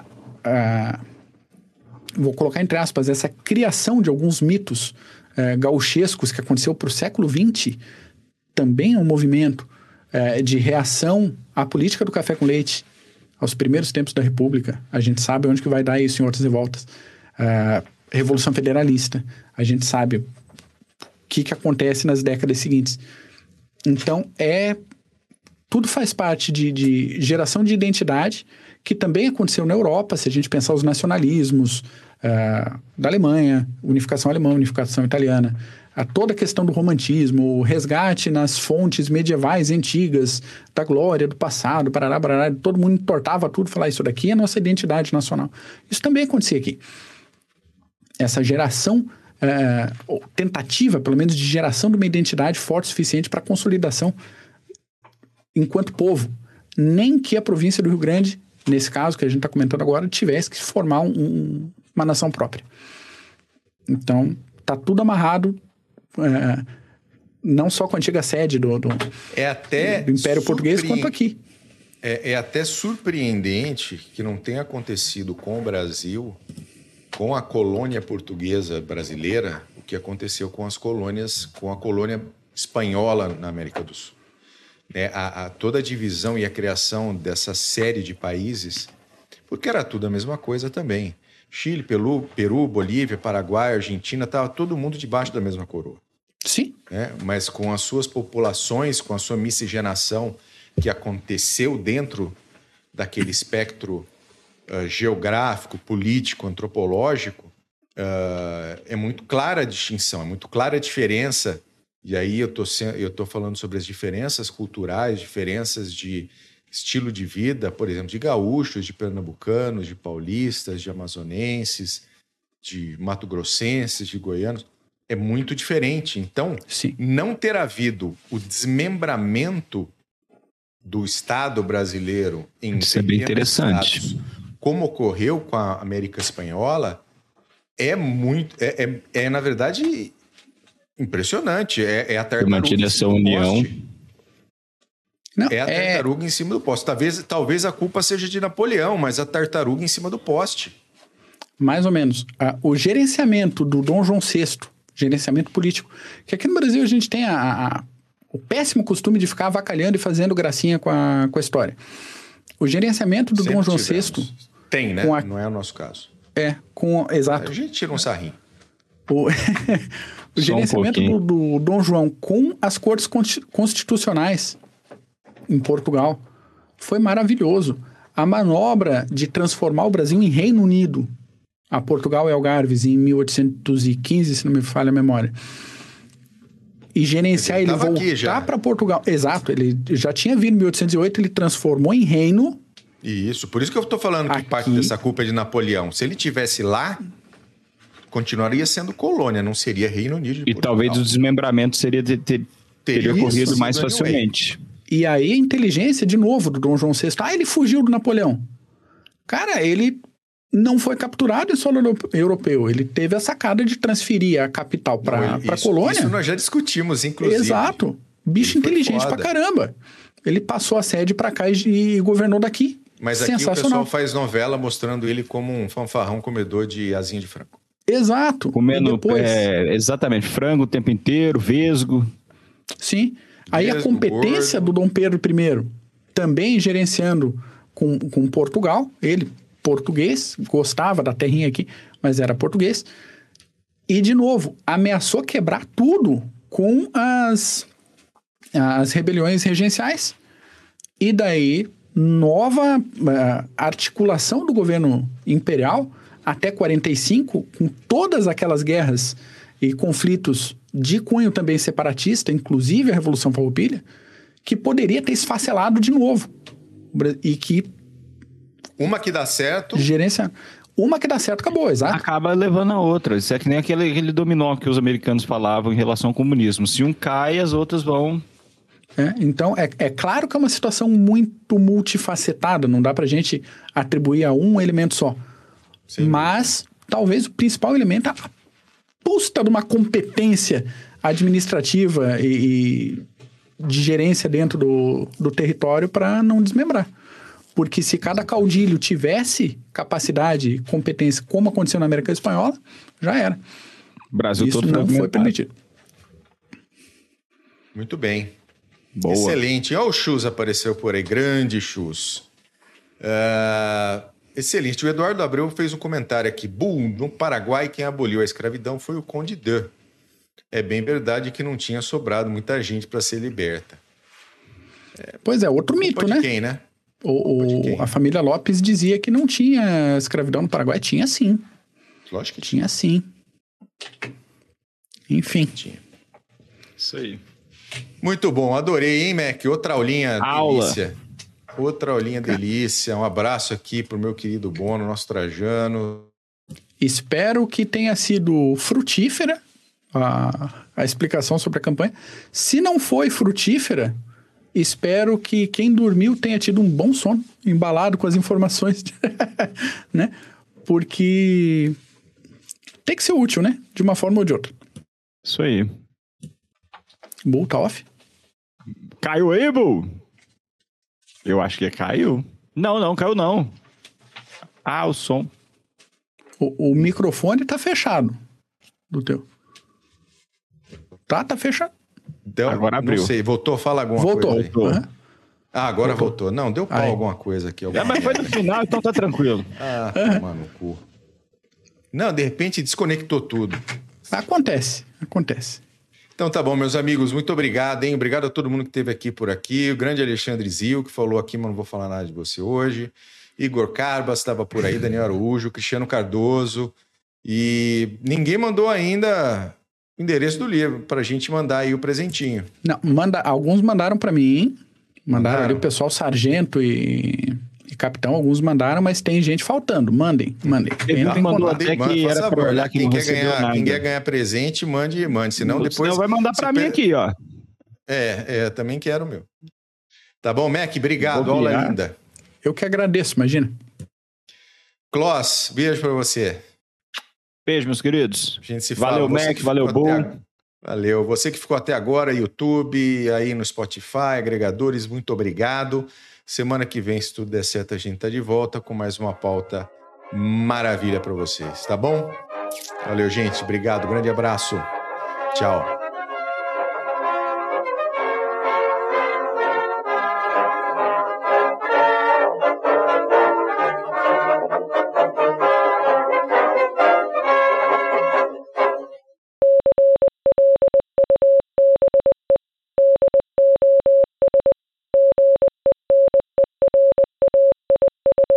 Vou colocar entre aspas, essa criação de alguns mitos uh, gauchescos que aconteceu para o século XX também é um movimento uh, de reação à política do café com leite aos primeiros tempos da República. A gente sabe onde que vai dar isso em outras revoltas. Uh, Revolução Federalista. A gente sabe que, que acontece nas décadas seguintes. Então, é tudo faz parte de, de, geração de identidade, que também aconteceu na Europa, se a gente pensar os nacionalismos uh, da Alemanha, unificação alemã, unificação italiana, a toda a questão do romantismo, o resgate nas fontes medievais antigas, da glória, do passado, parará, parará, todo mundo entortava tudo, falar isso daqui é a nossa identidade nacional. Isso também acontecia aqui. Essa geração é, tentativa, pelo menos, de geração de uma identidade forte o suficiente para consolidação enquanto povo. Nem que a província do Rio Grande, nesse caso que a gente está comentando agora, tivesse que formar um, uma nação própria. Então, tá tudo amarrado, é, não só com a antiga sede do, do, é até do Império Português, quanto aqui. É, é até surpreendente que não tenha acontecido com o Brasil com a colônia portuguesa brasileira o que aconteceu com as colônias, com a colônia espanhola na América do Sul. Né? A, a, toda a divisão e a criação dessa série de países, porque era tudo a mesma coisa também. Chile, Peru, Peru Bolívia, Paraguai, Argentina, estava todo mundo debaixo da mesma coroa. Sim. Né? Mas com as suas populações, com a sua miscigenação que aconteceu dentro daquele espectro uh, geográfico, político, antropológico, uh, é muito clara a distinção, é muito clara a diferença. E aí eu tô, eu tô falando sobre as diferenças culturais, diferenças de estilo de vida, por exemplo, de gaúchos, de pernambucanos, de paulistas, de amazonenses, de mato-grossenses, de goianos, é muito diferente. Então, Sim. não ter havido o desmembramento do Estado brasileiro em Isso é bem interessante. Estados, como ocorreu com a América Espanhola, é muito. É, é, é na verdade, impressionante. É, é a tartaruga. essa união. Não, é a é tartaruga é... em cima do poste. Talvez, talvez a culpa seja de Napoleão, mas a tartaruga em cima do poste. Mais ou menos. O gerenciamento do Dom João VI, gerenciamento político, que aqui no Brasil a gente tem a, a, o péssimo costume de ficar avacalhando e fazendo gracinha com a, com a história. O gerenciamento do Sempre Dom João tivemos. VI tem, né? A... Não é o nosso caso. É, com. Exato. A gente tira um sarrinho. O, o gerenciamento um do, do Dom João com as cortes constitucionais em Portugal foi maravilhoso. a manobra de transformar o Brasil em Reino Unido, a Portugal e Algarves, em 1815, se não me falha a memória, e gerenciar ele, ele voltar para Portugal. Exato, ele já tinha vindo em 1808, ele transformou em reino. Isso, por isso que eu estou falando que parte dessa culpa é de Napoleão. Se ele tivesse lá, continuaria sendo colônia, não seria Reino Unido. e Portugal. talvez o desmembramento seria ter, ter, teria ocorrido mais facilmente. E aí a inteligência, de novo, do Dom João VI, ah, ele fugiu do Napoleão. Cara, ele não foi capturado em solo europeu. Ele teve a sacada de transferir a capital para a colônia. Isso nós já discutimos, inclusive. Exato. Bicho ele inteligente pra caramba. Ele passou a sede para cá e, e, governou daqui. Mas aqui o pessoal faz novela mostrando ele como um fanfarrão comedor de asinha de frango. Exato. Comendo depois... é, exatamente frango o tempo inteiro, vesgo. Sim. Aí vesgo, a competência gordo. do Dom Pedro I, também gerenciando com, com Portugal, ele português, gostava da terrinha aqui, mas era português. E, de novo, ameaçou quebrar tudo com as, as rebeliões regenciais. E daí, nova uh, articulação do governo imperial até 45, com todas aquelas guerras e conflitos de cunho também separatista, inclusive a Revolução Farroupilha, que poderia ter esfacelado de novo. E que uma que dá certo. Gerenciando. Uma que dá certo, acabou, exato. Acaba levando a outra. Isso é que nem aquele, aquele dominó que os americanos falavam em relação ao comunismo. Se um cai, as outras vão. É, então, é, é claro que é uma situação muito multifacetada, não dá pra gente atribuir a um elemento só. Sim. Mas, talvez o principal elemento é a pusta de uma competência administrativa e, e de gerência dentro do, do território para não desmembrar. Porque se cada caudilho tivesse capacidade, competência, como aconteceu na América Espanhola, já era. O Brasil Isso todo não foi permitido. Muito bem. Boa. Excelente. Olha o Chus apareceu por aí, grande Chus. Uh, excelente. O Eduardo Abreu fez um comentário aqui. Bum, no Paraguai quem aboliu a escravidão foi o Conde Dan. É bem verdade que não tinha sobrado muita gente para ser liberta. É, pois é, outro mito, né? quem, né? O, o, a família Lopes dizia que não tinha escravidão no Paraguai. Tinha sim. Lógico que tinha. Tinha sim. Enfim. Tinha. Isso aí. Muito bom, adorei, hein, Mac? Outra aulinha Aula. delícia. Outra aulinha delícia. Um abraço aqui pro meu querido Bono, nosso Trajano. Espero que tenha sido frutífera a, a explicação sobre a campanha. Se não foi frutífera, Espero que quem dormiu tenha tido um bom sono, embalado com as informações, né? Porque tem que ser útil, né? De uma forma ou de outra. Isso aí. Bull tá off? Caiu aí, Bull? Eu acho que caiu. Não, não, caiu não. Ah, o som. O, o microfone tá fechado do teu. Tá, tá fechado. Deu, agora abriu. Não sei, voltou? Fala alguma voltou. coisa. Voltou. Uhum. Ah, agora voltou. voltou. Não, deu pau aí. alguma coisa aqui. Alguma... É, mas foi no final, então tá tranquilo. Ah, toma no cu. Não, de repente desconectou tudo. Acontece, acontece. Então tá bom, meus amigos, muito obrigado, hein? Obrigado a todo mundo que esteve aqui por aqui. O grande Alexandre Zil, que falou aqui, mas não vou falar nada de você hoje. Igor Carbas estava por aí, Daniel Araújo, Cristiano Cardoso. E ninguém mandou ainda o endereço do livro para a gente mandar aí o presentinho. Não, manda, alguns mandaram para mim, mandaram, mandaram, ali o pessoal sargento e, e, capitão, alguns mandaram, mas tem gente faltando. Mandem, mandem. Ele mandou até que era favor, para olhar que quem quer ganhar, nada. Quem quer ganhar presente, mande, mande, senão depois Senão vai mandar para mim aqui, ó. É, é, também quero o meu. Tá bom, Mac, obrigado, aula linda. Eu que agradeço, imagina. Kloss, beijo para você. Beijo, meus queridos. A gente se fala. Valeu, Mac, valeu, Bull. Valeu. Você que ficou até agora, YouTube, aí no Spotify, agregadores, muito obrigado. Semana que vem, se tudo der certo, a gente tá de volta com mais uma pauta maravilha para vocês, tá bom? Valeu, gente. Obrigado. Grande abraço. Tchau.